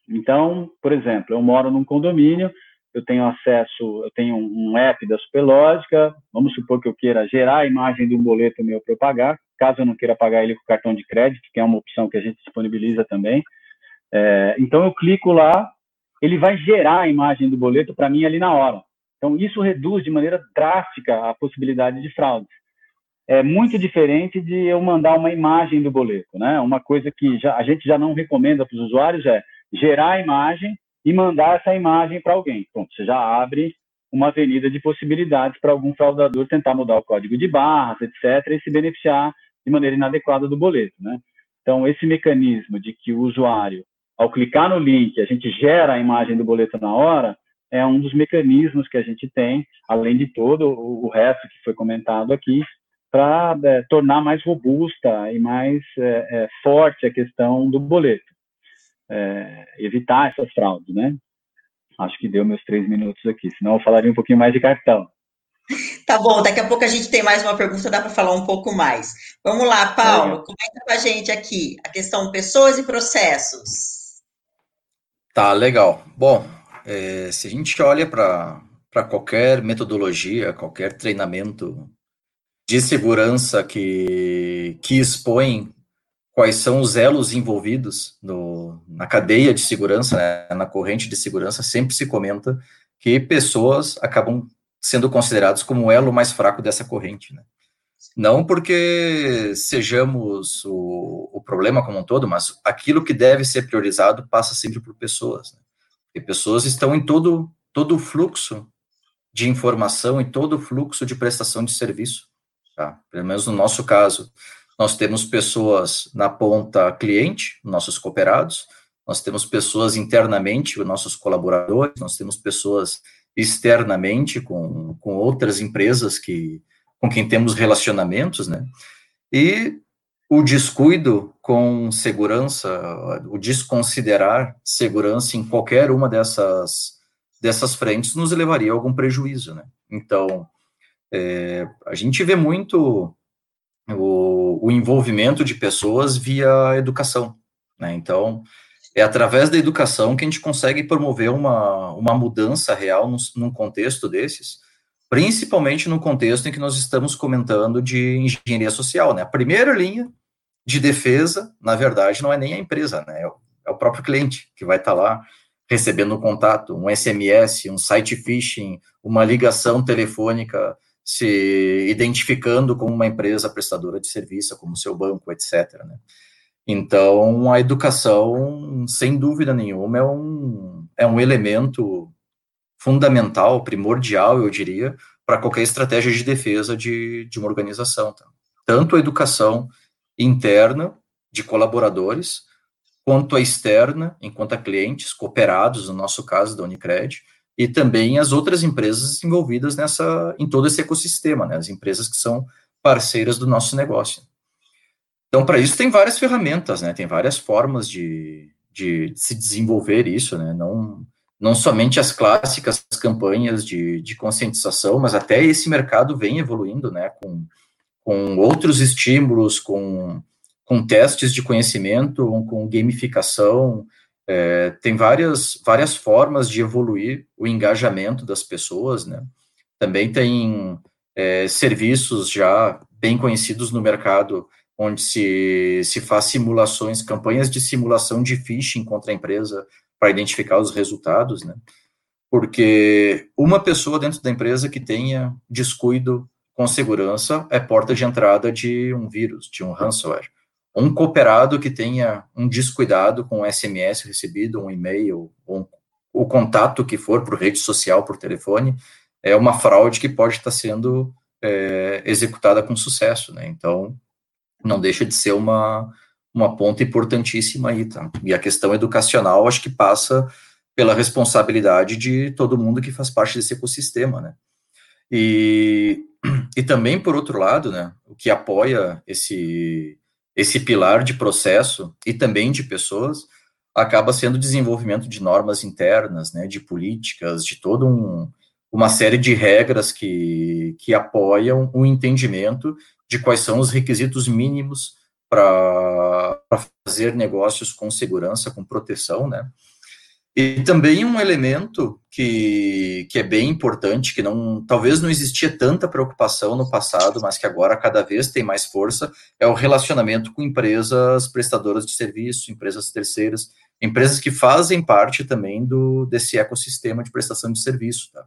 Speaker 3: Então, por exemplo, eu moro num condomínio, eu tenho acesso, eu tenho um app da Superlógica, vamos supor que eu queira gerar a imagem de um boleto meu para eu pagar, caso eu não queira pagar ele com cartão de crédito, que é uma opção que a gente disponibiliza também. É, então, eu clico lá, ele vai gerar a imagem do boleto para mim ali na hora. Então, isso reduz de maneira drástica a possibilidade de fraude. É muito diferente de eu mandar uma imagem do boleto, né? Uma coisa que já, a gente já não recomenda para os usuários é gerar a imagem e mandar essa imagem para alguém. Pronto, você já abre uma avenida de possibilidades para algum fraudador tentar mudar o código de barras, etc., e se beneficiar de maneira inadequada do boleto, né? Então, esse mecanismo de que o usuário, ao clicar no link, a gente gera a imagem do boleto na hora, é um dos mecanismos que a gente tem, além de todo o resto que foi comentado aqui, para é, tornar mais robusta e mais é, é, forte a questão do boleto. É, evitar essas fraudes, né? Acho que deu meus três minutos aqui, senão eu falaria um pouquinho mais de cartão.
Speaker 1: Tá bom, daqui a pouco a gente tem mais uma pergunta, dá para falar um pouco mais. Vamos lá, Paulo, é. comenta com a gente aqui a questão pessoas e processos.
Speaker 2: Tá, legal. Bom, é, se a gente olha para qualquer metodologia, qualquer treinamento de segurança que, que expõe quais são os elos envolvidos no, na cadeia de segurança, né, na corrente de segurança, sempre se comenta que pessoas acabam sendo considerados como o elo mais fraco dessa corrente. Né? Não porque sejamos o, o, problema como um todo, mas aquilo que deve ser priorizado passa sempre por pessoas. Né? E pessoas estão em todo, todo o fluxo de informação, em todo o fluxo de prestação de serviço. Tá? Pelo menos no nosso caso, nós temos pessoas na ponta cliente, nossos cooperados, nós temos pessoas internamente, nossos colaboradores, nós temos pessoas externamente com, com outras empresas que com quem temos relacionamentos, né? E o descuido com segurança, o desconsiderar segurança em qualquer uma dessas dessas frentes nos levaria a algum prejuízo, né? Então, é, a gente vê muito o, o envolvimento de pessoas via educação, né? Então, é através da educação que a gente consegue promover uma, uma mudança real num, num contexto desses, principalmente no contexto em que nós estamos comentando de engenharia social, né? A primeira linha de defesa, na verdade, não é nem a empresa, né? É o, é o próprio cliente que vai estar tá lá recebendo um contato, um SMS, um site phishing, uma ligação telefônica se identificando como uma empresa prestadora de serviço, como seu banco, etc. Né? Então, a educação, sem dúvida nenhuma, é um, é um elemento fundamental, primordial, eu diria, para qualquer estratégia de defesa de, de uma organização. Tá? Tanto a educação interna de colaboradores, quanto a externa, enquanto a clientes cooperados, no nosso caso da Unicred, e também as outras empresas envolvidas nessa, em todo esse ecossistema, né, as empresas que são parceiras do nosso negócio. Então, para isso tem várias ferramentas, né? Tem várias formas de, de se desenvolver isso, né? Não, não somente as clássicas campanhas de, de conscientização, mas até esse mercado vem evoluindo, né? Com, com outros estímulos, com, com testes de conhecimento, com gamificação. É, tem várias, várias formas de evoluir o engajamento das pessoas, né? Também tem é, serviços já bem conhecidos no mercado onde se, se faz simulações, campanhas de simulação de phishing contra a empresa para identificar os resultados, né? Porque uma pessoa dentro da empresa que tenha descuido com segurança é porta de entrada de um vírus, de um ransomware. Um cooperado que tenha um descuidado com um SMS recebido, um e-mail, um, o contato que for por rede social, por telefone, é uma fraude que pode estar sendo é, executada com sucesso, né? Então, não deixa de ser uma, uma ponta importantíssima aí, tá? E a questão educacional, acho que passa pela responsabilidade de todo mundo que faz parte desse ecossistema, né? E, e também, por outro lado, né, o que apoia esse, esse pilar de processo e também de pessoas acaba sendo o desenvolvimento de normas internas, né, de políticas, de todo um, uma série de regras que, que apoiam o entendimento de quais são os requisitos mínimos para fazer negócios com segurança, com proteção, né? E também um elemento que, que é bem importante, que não talvez não existia tanta preocupação no passado, mas que agora cada vez tem mais força, é o relacionamento com empresas prestadoras de serviço, empresas terceiras, empresas que fazem parte também do desse ecossistema de prestação de serviço, tá?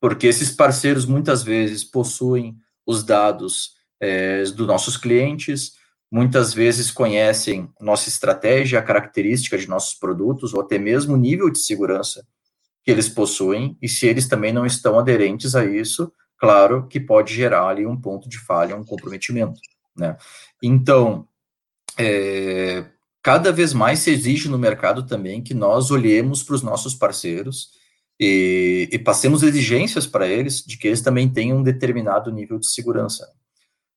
Speaker 2: Porque esses parceiros muitas vezes possuem os dados é, dos nossos clientes, muitas vezes conhecem nossa estratégia, a característica de nossos produtos, ou até mesmo o nível de segurança que eles possuem, e se eles também não estão aderentes a isso, claro que pode gerar ali um ponto de falha, um comprometimento, né? Então, é, cada vez mais se exige no mercado também que nós olhemos para os nossos parceiros e, e passemos exigências para eles de que eles também tenham um determinado nível de segurança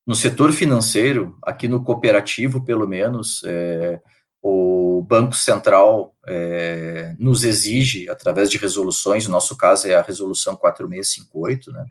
Speaker 2: no setor financeiro, aqui no cooperativo, pelo menos, é, o Banco Central é, nos exige, através de resoluções, no nosso caso é a resolução 4658, né,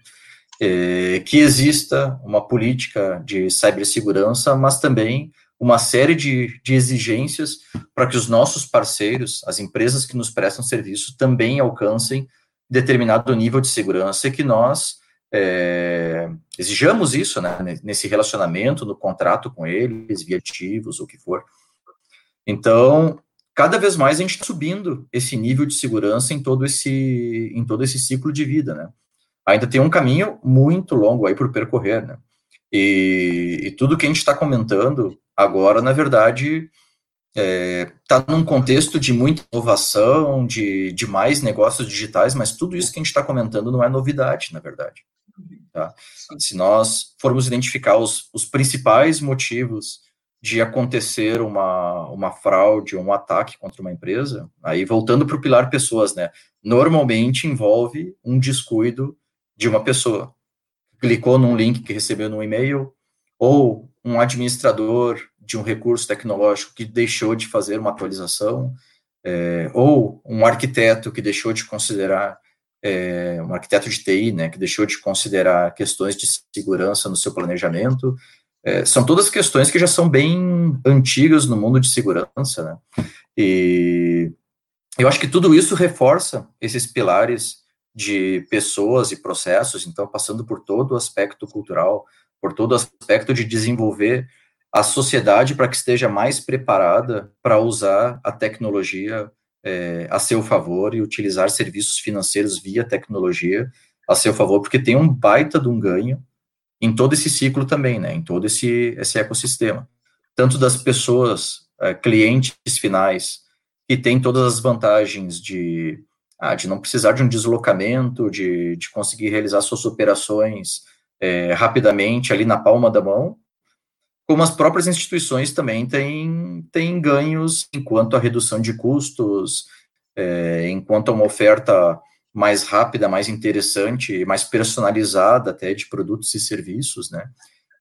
Speaker 2: é, que exista uma política de cibersegurança, mas também uma série de, de exigências para que os nossos parceiros, as empresas que nos prestam serviço, também alcancem determinado nível de segurança e que nós é, exijamos isso, né, nesse relacionamento, no contrato com eles, via ativos, o que for. Então, cada vez mais a gente está subindo esse nível de segurança em todo esse, em todo esse ciclo de vida, né. Ainda tem um caminho muito longo aí por percorrer, né. E, e tudo que a gente está comentando agora, na verdade, está é, num contexto de muita inovação, de, de mais negócios digitais, mas tudo isso que a gente está comentando não é novidade, na verdade. Tá? Se nós formos identificar os, os principais motivos de acontecer uma, uma fraude ou um ataque contra uma empresa, aí voltando para o pilar pessoas, né? Normalmente envolve um descuido de uma pessoa. Clicou num link que recebeu no e-mail, ou um administrador de um recurso tecnológico que deixou de fazer uma atualização, é, ou um arquiteto que deixou de considerar é, um arquiteto de TI, né, que deixou de considerar questões de segurança no seu planejamento. É, são todas questões que já são bem antigas no mundo de segurança, né? E eu acho que tudo isso reforça esses pilares de pessoas e processos, então passando por todo o aspecto cultural, por todo o aspecto de desenvolver a sociedade para que esteja mais preparada para usar a tecnologia é, a seu favor e utilizar serviços financeiros via tecnologia a seu favor, porque tem um baita de um ganho em todo esse ciclo também, né, em todo esse, esse ecossistema, tanto das pessoas, é, clientes finais, que têm todas as vantagens de, ah, de não precisar de um deslocamento, de, de conseguir realizar suas operações é, rapidamente ali na palma da mão, como as próprias instituições também têm, têm ganhos enquanto a redução de custos, é, enquanto uma oferta mais rápida, mais interessante, mais personalizada até de produtos e serviços, né?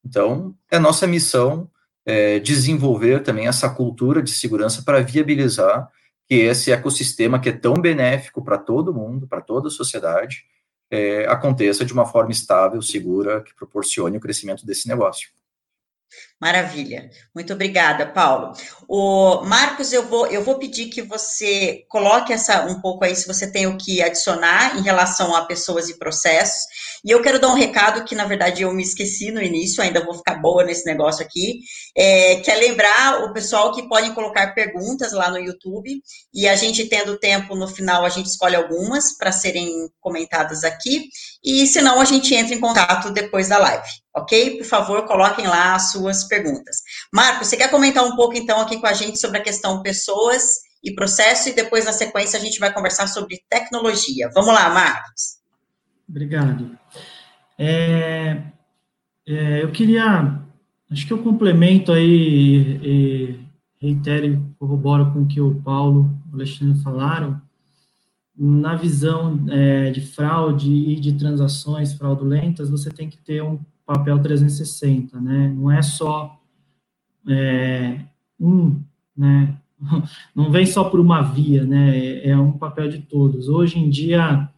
Speaker 2: Então, é nossa missão é, desenvolver também essa cultura de segurança para viabilizar que esse ecossistema que é tão benéfico para todo mundo, para toda a sociedade, é, aconteça de uma forma estável, segura, que proporcione o crescimento desse negócio.
Speaker 1: Maravilha. Muito obrigada, Paulo. O Marcos, eu vou, eu vou pedir que você coloque essa um pouco aí se você tem o que adicionar em relação a pessoas e processos. E eu quero dar um recado que, na verdade, eu me esqueci no início, ainda vou ficar boa nesse negócio aqui, é, que é lembrar o pessoal que podem colocar perguntas lá no YouTube, e a gente, tendo tempo, no final, a gente escolhe algumas para serem comentadas aqui, e se não, a gente entra em contato depois da live ok? Por favor, coloquem lá as suas perguntas. Marcos, você quer comentar um pouco, então, aqui com a gente sobre a questão pessoas e processo, e depois, na sequência, a gente vai conversar sobre tecnologia. Vamos lá, Marcos.
Speaker 4: Obrigado. É, é, eu queria, acho que eu complemento aí, e reitero e corroboro com o que o Paulo e o Alexandre falaram, na visão é, de fraude e de transações fraudulentas, você tem que ter um papel 360, né? Não é só é, um, né? Não vem só por uma via, né? É um papel de todos. Hoje em dia,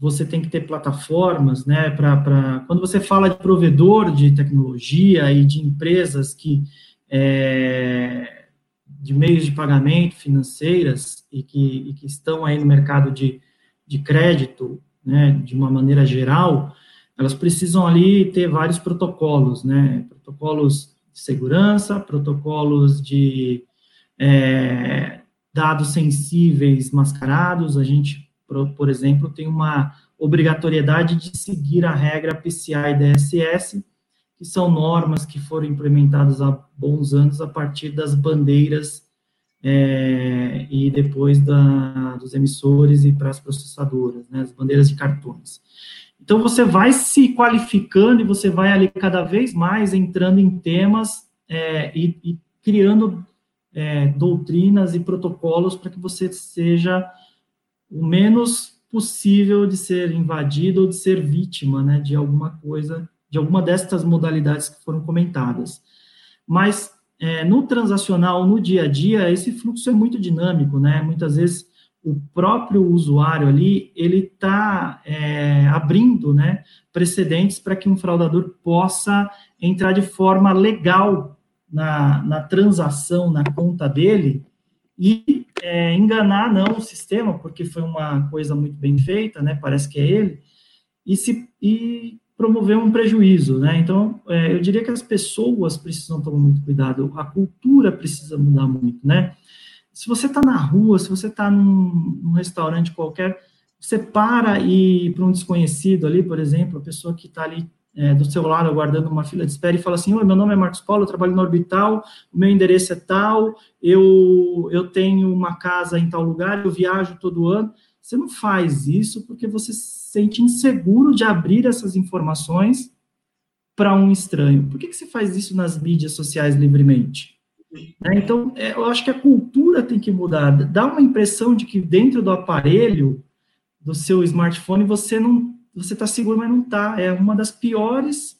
Speaker 4: você tem que ter plataformas, né, para, quando você fala de provedor de tecnologia e de empresas que, é, de meios de pagamento financeiras e que, e que estão aí no mercado de, de crédito, né, de uma maneira geral, elas precisam ali ter vários protocolos, né, protocolos de segurança, protocolos de é, dados sensíveis mascarados, a gente por exemplo, tem uma obrigatoriedade de seguir a regra PCI DSS, que são normas que foram implementadas há bons anos a partir das bandeiras é, e depois da, dos emissores e para as processadoras, né, as bandeiras de cartões. Então, você vai se qualificando e você vai ali cada vez mais entrando em temas é, e, e, criando é, doutrinas e protocolos para que você seja o menos possível de ser invadido ou de ser vítima, né, de alguma coisa, de alguma destas modalidades que foram comentadas. Mas é, no transacional, no dia a dia, esse fluxo é muito dinâmico, né? Muitas vezes o próprio usuário ali, ele está é, abrindo, né, precedentes para que um fraudador possa entrar de forma legal na, na transação, na conta dele, e é, enganar não o sistema, porque foi uma coisa muito bem feita, né, parece que é ele, e, se, e promover um prejuízo, né, então é, eu diria que as pessoas precisam tomar muito cuidado, a cultura precisa mudar muito, né, se você está na rua, se você está num, num restaurante qualquer, você para e para um desconhecido ali, por exemplo, a pessoa que está ali é, do seu lado aguardando uma fila de espera e fala assim, oi, meu nome é Marcos Paulo, eu trabalho na Orbital, o meu endereço é tal, eu, eu tenho uma casa em tal lugar, eu viajo todo ano. Você não faz isso porque você se sente inseguro de abrir essas informações para um estranho. Por que, que você faz isso nas mídias sociais livremente? Né? Então, é, eu acho que a cultura tem que mudar. Dá uma impressão de que dentro do aparelho do seu smartphone você não você está seguro, mas não está. É uma das piores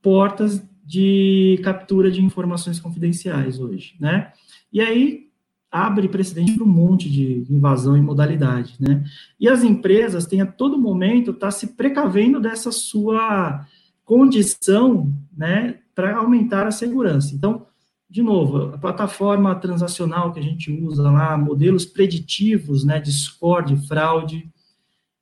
Speaker 4: portas de captura de informações confidenciais hoje, né? E aí abre precedente para um monte de invasão e modalidade, né? E as empresas têm a todo momento estar tá se precavendo dessa sua condição, né, para aumentar a segurança. Então, de novo, a plataforma transacional que a gente usa lá, modelos preditivos, né, de score de fraude,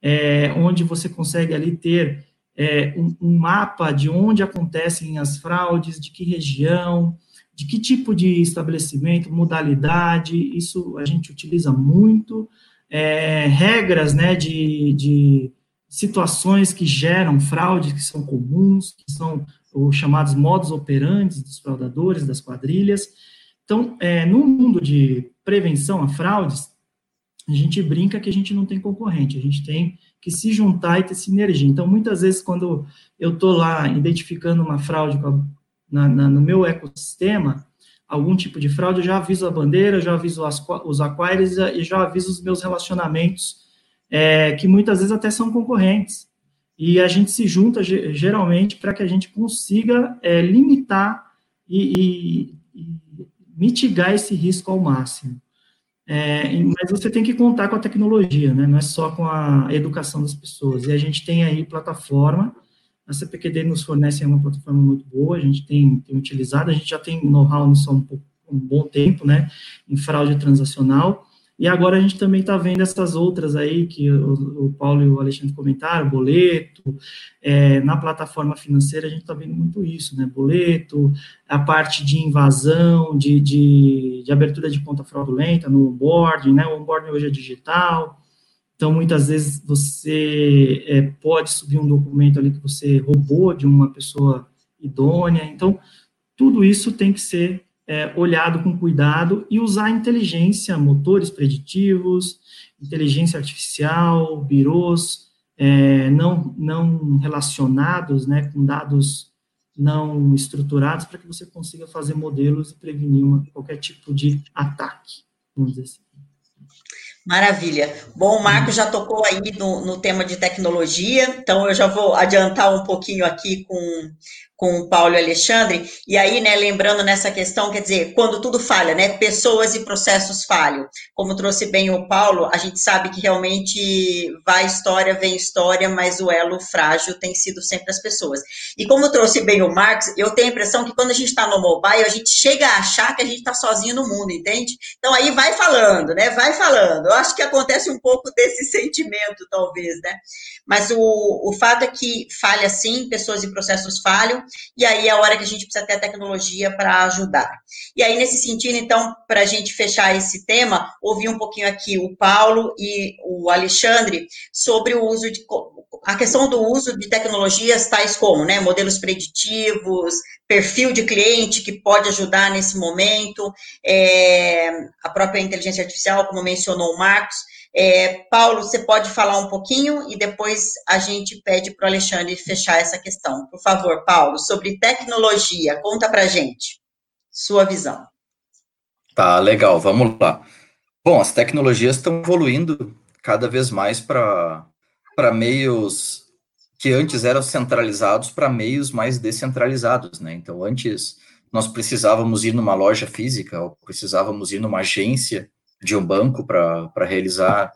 Speaker 4: é, onde você consegue ali ter é, um, um, mapa de onde acontecem as fraudes, de que região, de que tipo de estabelecimento, modalidade, isso a gente utiliza muito, é, regras, né, de, de situações que geram fraudes, que são comuns, que são os chamados modos operantes dos fraudadores, das quadrilhas. Então, é, no mundo de prevenção a fraudes, a gente brinca que a gente não tem concorrente, a gente tem que se juntar e ter sinergia. Então, muitas vezes, quando eu estou lá identificando uma fraude na, na, no meu ecossistema, algum tipo de fraude, eu já aviso a bandeira, já aviso as, os acquires e já aviso os meus relacionamentos, é, que muitas vezes até são concorrentes. E a gente se junta geralmente para que a gente consiga é, limitar e, e, e mitigar esse risco ao máximo. É, mas você tem que contar com a tecnologia, né? Não é só com a educação das pessoas. E a gente tem aí plataforma, a CPQD nos fornece uma plataforma muito boa, a gente tem, tem utilizado, a gente já tem know-how nisso há um, um, bom tempo, né? Em fraude transacional. E agora a gente também está vendo essas outras aí que o, o, Paulo e o Alexandre comentaram, boleto, é, na plataforma financeira a gente está vendo muito isso, né? Boleto, a parte de invasão, de, de, de abertura de conta fraudulenta no onboarding, né? O onboarding hoje é digital, então muitas vezes você é, pode subir um documento ali que você roubou de uma pessoa idônea, então tudo isso tem que ser é, olhado com cuidado e usar inteligência, motores preditivos, inteligência artificial, birôs é, não, não relacionados, né, com dados não estruturados, para que você consiga fazer modelos e prevenir uma, qualquer tipo de ataque, vamos dizer assim.
Speaker 1: Maravilha. Bom, o Marco já tocou aí no, no, tema de tecnologia, então eu já vou adiantar um pouquinho aqui com, com o Paulo e Alexandre, e aí, né, lembrando nessa questão, quer dizer, quando tudo falha, né, pessoas e processos falham. Como trouxe bem o Paulo, a gente sabe que realmente vai história, vem história, mas o elo frágil tem sido sempre as pessoas. E como trouxe bem o Marx, eu tenho a impressão que quando a gente está no mobile, a gente chega a achar que a gente está sozinho no mundo, entende? Então aí vai falando, né, vai falando. Eu acho que acontece um pouco desse sentimento, talvez, né? Mas o, o fato é que falha sim, pessoas e processos falham, e aí é a hora que a gente precisa ter a tecnologia para ajudar. E aí, nesse sentido, então, para a gente fechar esse tema, ouvi um pouquinho aqui o Paulo e o Alexandre sobre o uso de a questão do uso de tecnologias tais como, né, modelos preditivos, perfil de cliente que pode ajudar nesse momento, é, a própria inteligência artificial, como mencionou o Marcos. É, Paulo, você pode falar um pouquinho e depois a gente pede para o Alexandre fechar essa questão. Por favor, Paulo, sobre tecnologia, conta para gente sua visão.
Speaker 2: Tá, legal, vamos lá. Bom, as tecnologias estão evoluindo cada vez mais para meios que antes eram centralizados para meios mais descentralizados, né? Então, antes nós precisávamos ir numa loja física ou precisávamos ir numa agência de um banco para realizar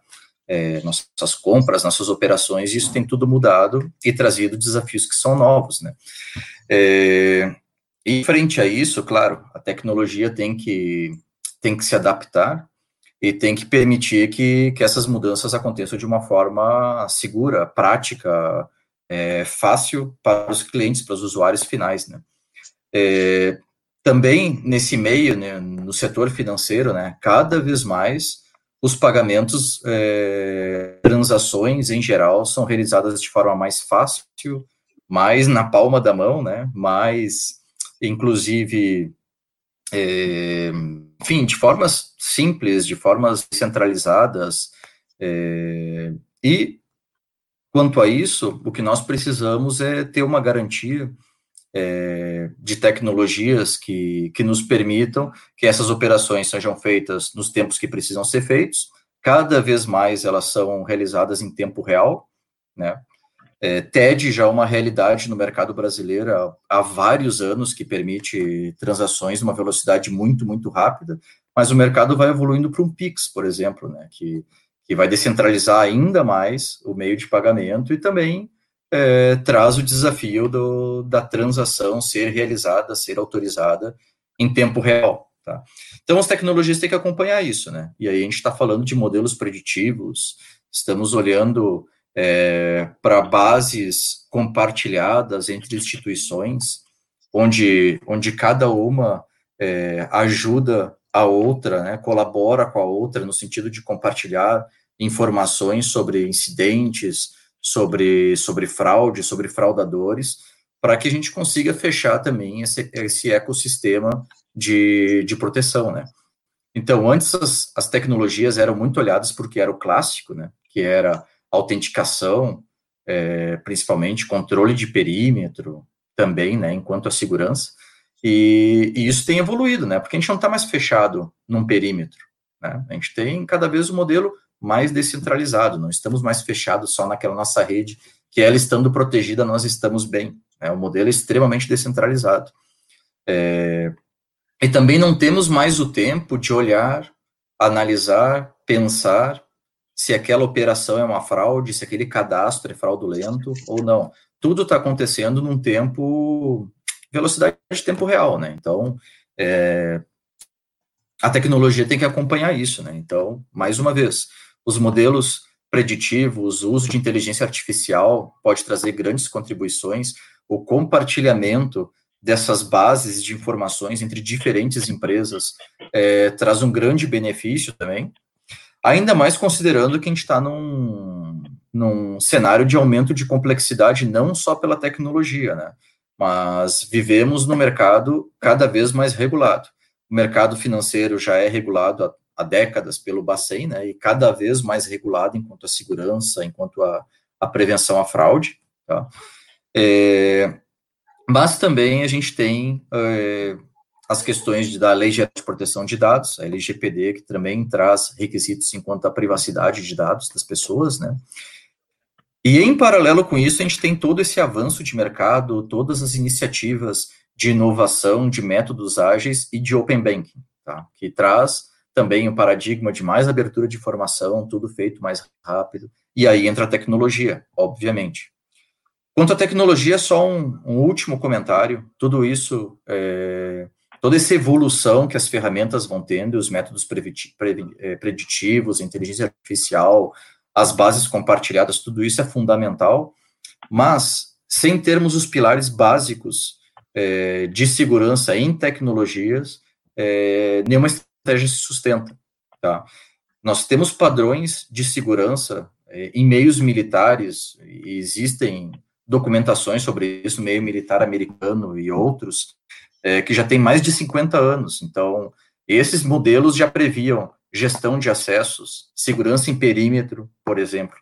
Speaker 2: é, nossas compras, nossas operações, isso tem tudo mudado e trazido desafios que são novos, né? É, e frente a isso, claro, a tecnologia tem que, tem que se adaptar e tem que permitir que, que essas mudanças aconteçam de uma forma segura, prática, é, fácil para os clientes, para os usuários finais, né? É, também nesse meio, né, no setor financeiro, né, cada vez mais os pagamentos, é, transações em geral, são realizadas de forma mais fácil, mais na palma da mão, né, mais, inclusive, é, enfim, de formas simples, de formas centralizadas, é, e quanto a isso, o que nós precisamos é ter uma garantia é, de tecnologias que, que nos permitam que essas operações sejam feitas nos tempos que precisam ser feitos. Cada vez mais elas são realizadas em tempo real, né? É, TED já é uma realidade no mercado brasileiro há, há vários anos que permite transações numa velocidade muito, muito rápida, mas o mercado vai evoluindo para um PIX, por exemplo, né, que, que vai descentralizar ainda mais o meio de pagamento e também é, traz o desafio do, da transação ser realizada, ser autorizada em tempo real. Tá? Então, as tecnologias têm que acompanhar isso, né? E aí a gente está falando de modelos preditivos, estamos olhando é, para bases compartilhadas entre instituições, onde, onde cada uma é, ajuda a outra, né, colabora com a outra no sentido de compartilhar informações sobre incidentes, sobre, sobre fraude, sobre fraudadores, para que a gente consiga fechar também esse, esse ecossistema de, de proteção, né? Então, antes as, as tecnologias eram muito olhadas porque era o clássico, né? Que era autenticação, é, principalmente controle de perímetro, também, né? Enquanto a segurança. E, e, isso tem evoluído, né? Porque a gente não está mais fechado num perímetro, né? A gente tem cada vez o um modelo mais descentralizado, não estamos mais fechados só naquela nossa rede, que ela estando protegida, nós estamos bem. É um modelo extremamente descentralizado. É, e também não temos mais o tempo de olhar, analisar, pensar se aquela operação é uma fraude, se aquele cadastro é fraudulento ou não. Tudo está acontecendo num tempo, velocidade de tempo real, né? Então, é, a tecnologia tem que acompanhar isso, né? Então, mais uma vez, os modelos preditivos, o uso de inteligência artificial pode trazer grandes contribuições, o compartilhamento dessas bases de informações entre diferentes empresas é, traz um grande benefício também, ainda mais considerando que a gente está num, num cenário de aumento de complexidade não só pela tecnologia, né, mas vivemos no mercado cada vez mais regulado. O mercado financeiro já é regulado há há décadas pelo Bacen, né, e cada vez mais regulado enquanto a segurança, enquanto a, a prevenção à fraude, tá? É, mas também a gente tem é, as questões de, da Lei de Proteção de Dados, a LGPD, que também traz requisitos enquanto a privacidade de dados das pessoas, né, E em paralelo com isso, a gente tem todo esse avanço de mercado, todas as iniciativas de inovação, de métodos ágeis e de open banking, tá? que traz também um paradigma de mais abertura de informação, tudo feito mais rápido, e aí entra a tecnologia, obviamente. Quanto à tecnologia, só um, um último comentário, tudo isso, é, toda essa evolução que as ferramentas vão tendo, os métodos é, preditivos, inteligência artificial, as bases compartilhadas, tudo isso é fundamental, mas sem termos os pilares básicos é, de segurança em tecnologias, é, nenhuma estratégia se sustenta. Tá? Nós temos padrões de segurança é, em meios militares, e existem documentações sobre isso, meio militar americano e outros, é, que já tem mais de 50 anos. Então, esses modelos já previam gestão de acessos, segurança em perímetro, por exemplo,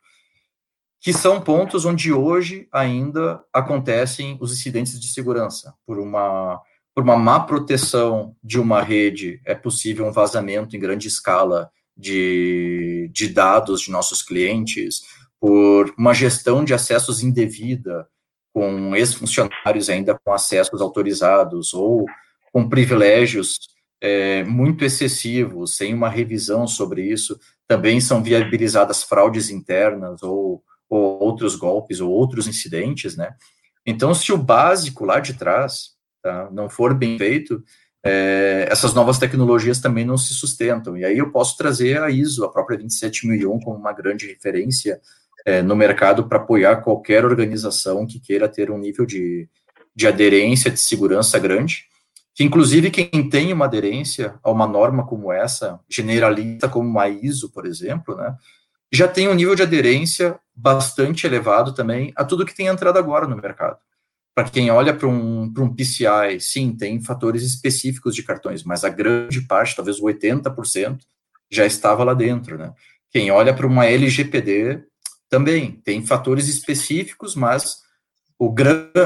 Speaker 2: que são pontos onde hoje ainda acontecem os incidentes de segurança. Por uma, por uma má proteção de uma rede, é possível um vazamento em grande escala de, de dados de nossos clientes, por uma gestão de acessos indevida, com ex-funcionários ainda com acessos autorizados, ou com privilégios é, muito excessivos, sem uma revisão sobre isso, também são viabilizadas fraudes internas ou ou outros golpes, ou outros incidentes, né? Então, se o básico lá de trás tá, não for bem feito, é, essas novas tecnologias também não se sustentam. E aí eu posso trazer a ISO, a própria 27001, como uma grande referência é, no mercado para apoiar qualquer organização que queira ter um nível de, de aderência, de segurança grande. Que, inclusive, quem tem uma aderência a uma norma como essa, generalista como uma ISO, por exemplo, né, já tem um nível de aderência bastante elevado também a tudo que tem entrado agora no mercado. Para quem olha para um, um PCI, sim, tem fatores específicos de cartões, mas a grande parte, talvez 80%, já estava lá dentro. Né? Quem olha para uma LGPD também tem fatores específicos, mas o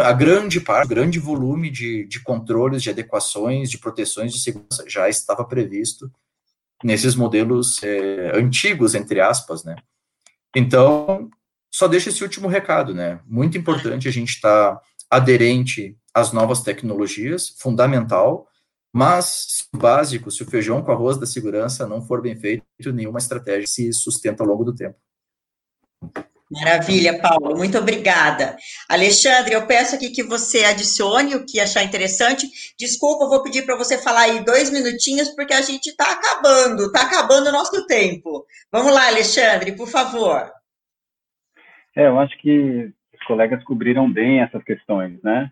Speaker 2: a grande parte, o grande volume de, de controles, de adequações, de proteções de segurança já estava previsto nesses modelos é, antigos, entre aspas, né? Então, só deixa esse último recado, né? Muito importante a gente estar tá aderente às novas tecnologias, fundamental, mas o básico, se o feijão com arroz da segurança não for bem feito, nenhuma estratégia se sustenta ao longo do tempo.
Speaker 1: Maravilha, Paulo, muito obrigada. Alexandre, eu peço aqui que você adicione o que achar interessante. Desculpa, eu vou pedir para você falar aí dois minutinhos, porque a gente está acabando, está acabando o nosso tempo. Vamos lá, Alexandre, por favor.
Speaker 3: É, eu acho que colegas cobriram bem essas questões, né?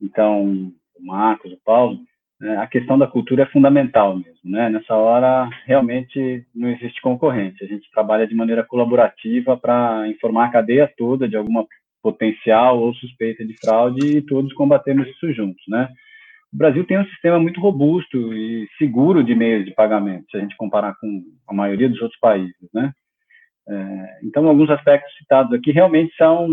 Speaker 3: Então, o Marcos, o Paulo, né, a questão da cultura é fundamental mesmo, né? Nessa hora, realmente não existe concorrência. A gente trabalha de maneira colaborativa para informar a cadeia toda de alguma potencial ou suspeita de fraude e todos combatemos isso juntos, né? O Brasil tem um sistema muito robusto e seguro de meios de pagamento, se a gente comparar com a maioria dos outros países, né? É, então, alguns aspectos citados aqui realmente são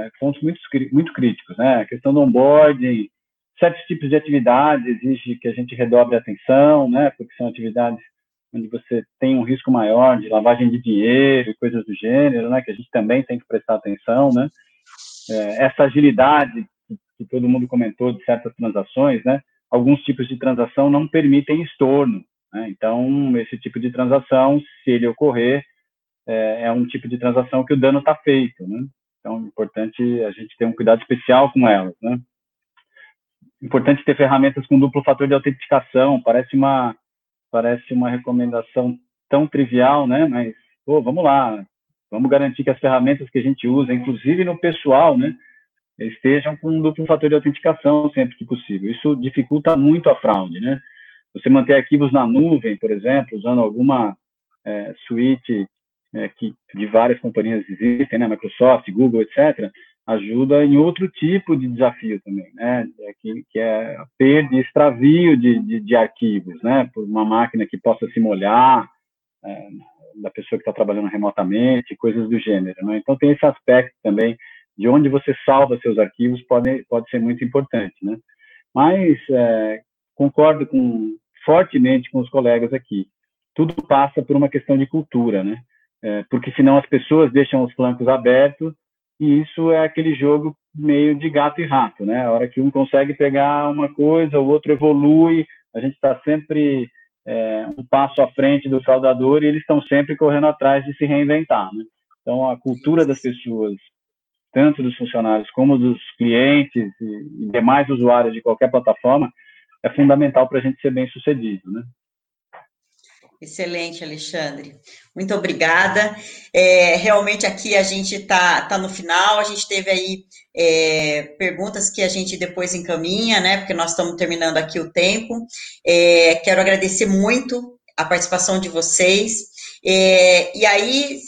Speaker 3: é, pontos muito, muito críticos, né? A questão do onboarding, certos tipos de atividades exige que a gente redobre a atenção, né? Porque são atividades onde você tem um risco maior de lavagem de dinheiro e coisas do gênero, né? Que a gente também tem que prestar atenção, né? É, essa agilidade que, todo mundo comentou de certas transações, né? Alguns tipos de transação não permitem estorno, né? Então, esse tipo de transação, se ele ocorrer, é, é um tipo de transação que o dano está feito, né? Então, é importante a gente ter um cuidado especial com elas, né? Importante ter ferramentas com duplo fator de autenticação. Parece uma parece uma recomendação tão trivial, né? Mas pô, vamos lá, vamos garantir que as ferramentas que a gente usa, inclusive no pessoal, né, estejam com duplo fator de autenticação sempre que possível. Isso dificulta muito a fraude, né? Você manter arquivos na nuvem, por exemplo, usando alguma é, suíte é, que de várias companhias existem, né, Microsoft, Google, etc., ajuda em outro tipo de desafio também, né, é que, que é a perda e extravio de, de, de, arquivos, né, por uma máquina que possa se molhar, é, da pessoa que está trabalhando remotamente, coisas do gênero, né? Então tem esse aspecto também de onde você salva seus arquivos pode pode ser muito importante, né? Mas é, concordo com fortemente com os colegas aqui. Tudo passa por uma questão de cultura, né? É, porque senão as pessoas deixam os flancos abertos e isso é aquele jogo meio de gato e rato, né? A hora que um consegue pegar uma coisa, o outro evolui, a gente está sempre é, um passo à frente do fraudador e eles estão sempre correndo atrás de se reinventar, né? Então, a cultura das pessoas, tanto dos funcionários como dos clientes e demais usuários de qualquer plataforma, é fundamental para a gente ser bem sucedido, né?
Speaker 1: Excelente, Alexandre. Muito obrigada. É, realmente aqui a gente está tá no final, a gente teve aí é, perguntas que a gente depois encaminha, né? Porque nós estamos terminando aqui o tempo. É, quero agradecer muito a participação de vocês. É, e aí,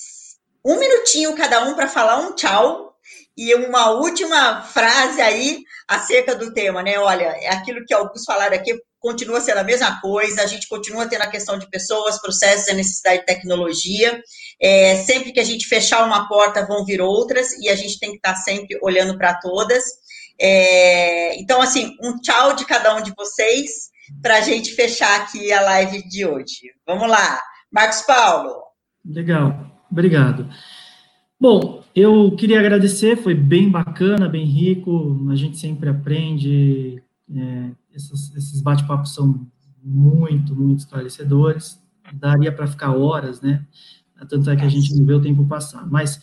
Speaker 1: um minutinho cada um para falar um tchau e uma última frase aí acerca do tema, né? Olha, é aquilo que alguns falaram aqui continua sendo a mesma coisa, a gente continua tendo a questão de pessoas, processos, a necessidade de tecnologia. É, sempre que a gente fechar uma porta, vão vir outras, e a gente tem que estar sempre olhando para todas. É, então, assim, um tchau de cada um de vocês para a gente fechar aqui a live de hoje. Vamos lá, Marcos Paulo.
Speaker 4: Legal, obrigado. Bom, eu queria agradecer, foi bem bacana, bem rico, a gente sempre aprende, é, esses, bate-papos são muito, muito esclarecedores, daria para ficar horas, né? Tanto é que a gente não vê o tempo passar. Mas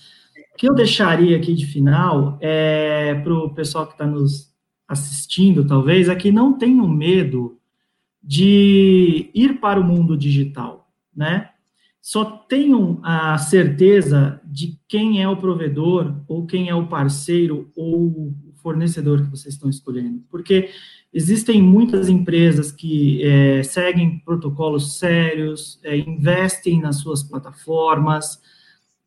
Speaker 4: o que eu deixaria aqui de final é para o pessoal que está nos assistindo, talvez, é que não tenham medo de ir para o mundo digital, né? só tenham a certeza de quem é o provedor, ou quem é o parceiro, ou o fornecedor que vocês estão escolhendo. Porque existem muitas empresas que é, seguem protocolos sérios, é, investem nas suas plataformas,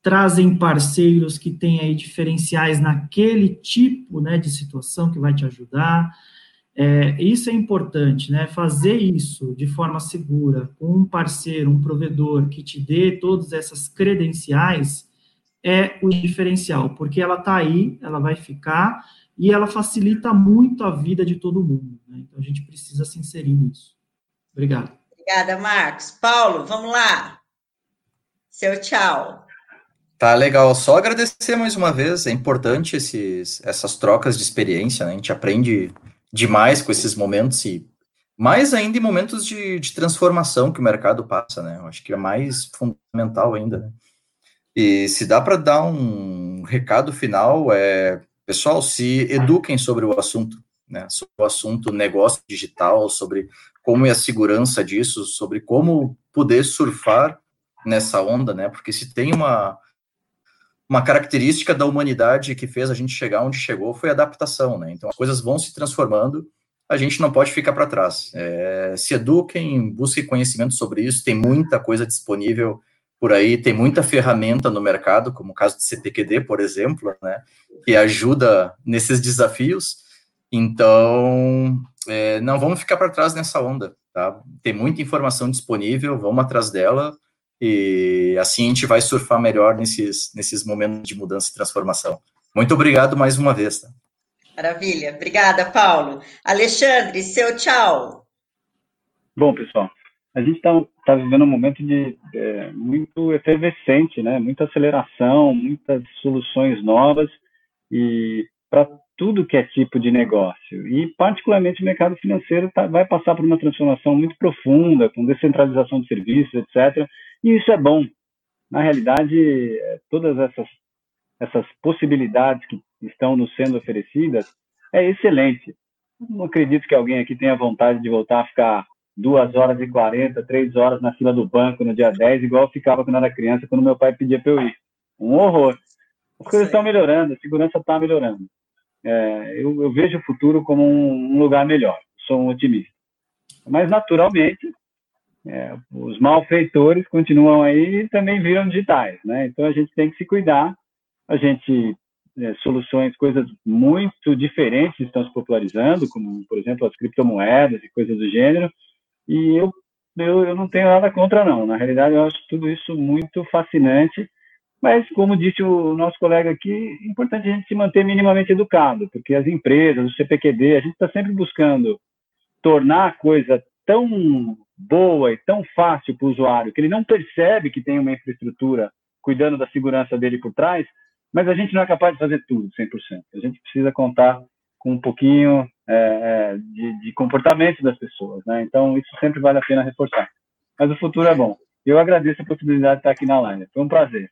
Speaker 4: trazem parceiros que têm aí diferenciais naquele tipo né, de situação que vai te ajudar. É, isso é importante, né? Fazer isso de forma segura, com um parceiro, um provedor que te dê todas essas credenciais, é o diferencial, porque ela está aí, ela vai ficar e ela facilita muito a vida de todo mundo. Né? Então a gente precisa se inserir nisso. Obrigado.
Speaker 1: Obrigada, Marcos. Paulo, vamos lá. Seu tchau.
Speaker 2: Tá legal. Só agradecer mais uma vez. É importante esses, essas trocas de experiência. Né? A gente aprende demais com esses momentos e mais ainda em momentos de, de transformação que o mercado passa, né? Eu acho que é mais fundamental ainda. Né? E se dá para dar um recado final, é pessoal, se eduquem sobre o assunto, né? Sobre o assunto negócio digital, sobre como é a segurança disso, sobre como poder surfar nessa onda, né? Porque se tem uma uma característica da humanidade que fez a gente chegar onde chegou foi a adaptação, né? Então as coisas vão se transformando, a gente não pode ficar para trás. É, se eduquem, busquem conhecimento sobre isso, tem muita coisa disponível por aí, tem muita ferramenta no mercado, como o caso do CPQD, por exemplo, né? Que ajuda nesses desafios. Então, é, não vamos ficar para trás nessa onda, tá? Tem muita informação disponível, vamos atrás dela e assim a gente vai surfar melhor nesses, nesses momentos de mudança e transformação. Muito obrigado mais uma vez. Tá?
Speaker 1: Maravilha. Obrigada, Paulo. Alexandre, seu tchau.
Speaker 3: Bom, pessoal, a gente está tá vivendo um momento de é, muito efervescente, né? Muita aceleração, muitas soluções novas e para tudo que é tipo de negócio. E, particularmente, o mercado financeiro tá, vai passar por uma transformação muito profunda, com descentralização de serviços, etc. E isso é bom. Na realidade, é, todas essas, essas possibilidades que estão nos sendo oferecidas é excelente. Não acredito que alguém aqui tenha vontade de voltar a ficar duas horas e quarenta, três horas na fila do banco no dia 10, igual eu ficava quando era criança, quando meu pai pedia para eu ir. Um horror. As coisas estão melhorando, a segurança está melhorando. É, eu, eu, vejo o futuro como um, um lugar melhor. Sou um otimista. Mas, naturalmente, é, os malfeitores continuam aí e também viram digitais, né? Então a gente tem que se cuidar. A gente é, soluções, coisas muito diferentes estão se popularizando, como por exemplo as criptomoedas e coisas do gênero. E eu, eu, eu não tenho nada contra não. Na realidade eu acho tudo isso muito fascinante. Mas como disse o nosso colega aqui, é importante a gente se manter minimamente educado, porque as empresas, o CPQD, a gente está sempre buscando tornar a coisa tão boa e tão fácil para o usuário, que ele não percebe que tem uma infraestrutura cuidando da segurança dele por trás, Mas a gente não é capaz de fazer tudo 100%. A gente precisa contar com um pouquinho é, é, de, de, comportamento das pessoas, né? Então, isso sempre vale a pena reforçar. Mas o futuro é bom. Eu agradeço a possibilidade de estar aqui na live. Foi um prazer.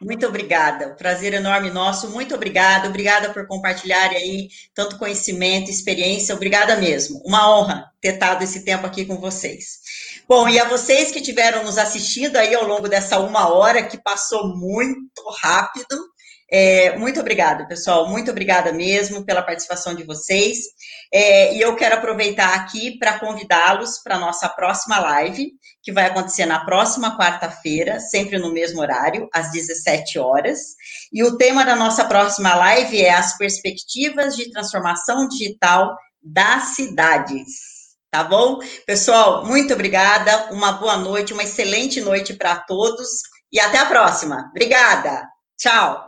Speaker 1: Muito obrigada, prazer enorme nosso, muito obrigada, obrigada por compartilhar aí tanto conhecimento, experiência, obrigada mesmo, uma honra ter estado esse tempo aqui com vocês. Bom, e a vocês que tiveram nos assistindo aí ao longo dessa uma hora, que passou muito rápido, é, muito obrigada, pessoal. Muito obrigada mesmo pela participação de vocês. É, e eu quero aproveitar aqui para convidá-los para a nossa próxima live, que vai acontecer na próxima quarta-feira, sempre no mesmo horário, às 17 horas. E o tema da nossa próxima live é as perspectivas de transformação digital das cidades. Tá bom? Pessoal, muito obrigada. Uma boa noite, uma excelente noite para todos. E até a próxima. Obrigada. Tchau.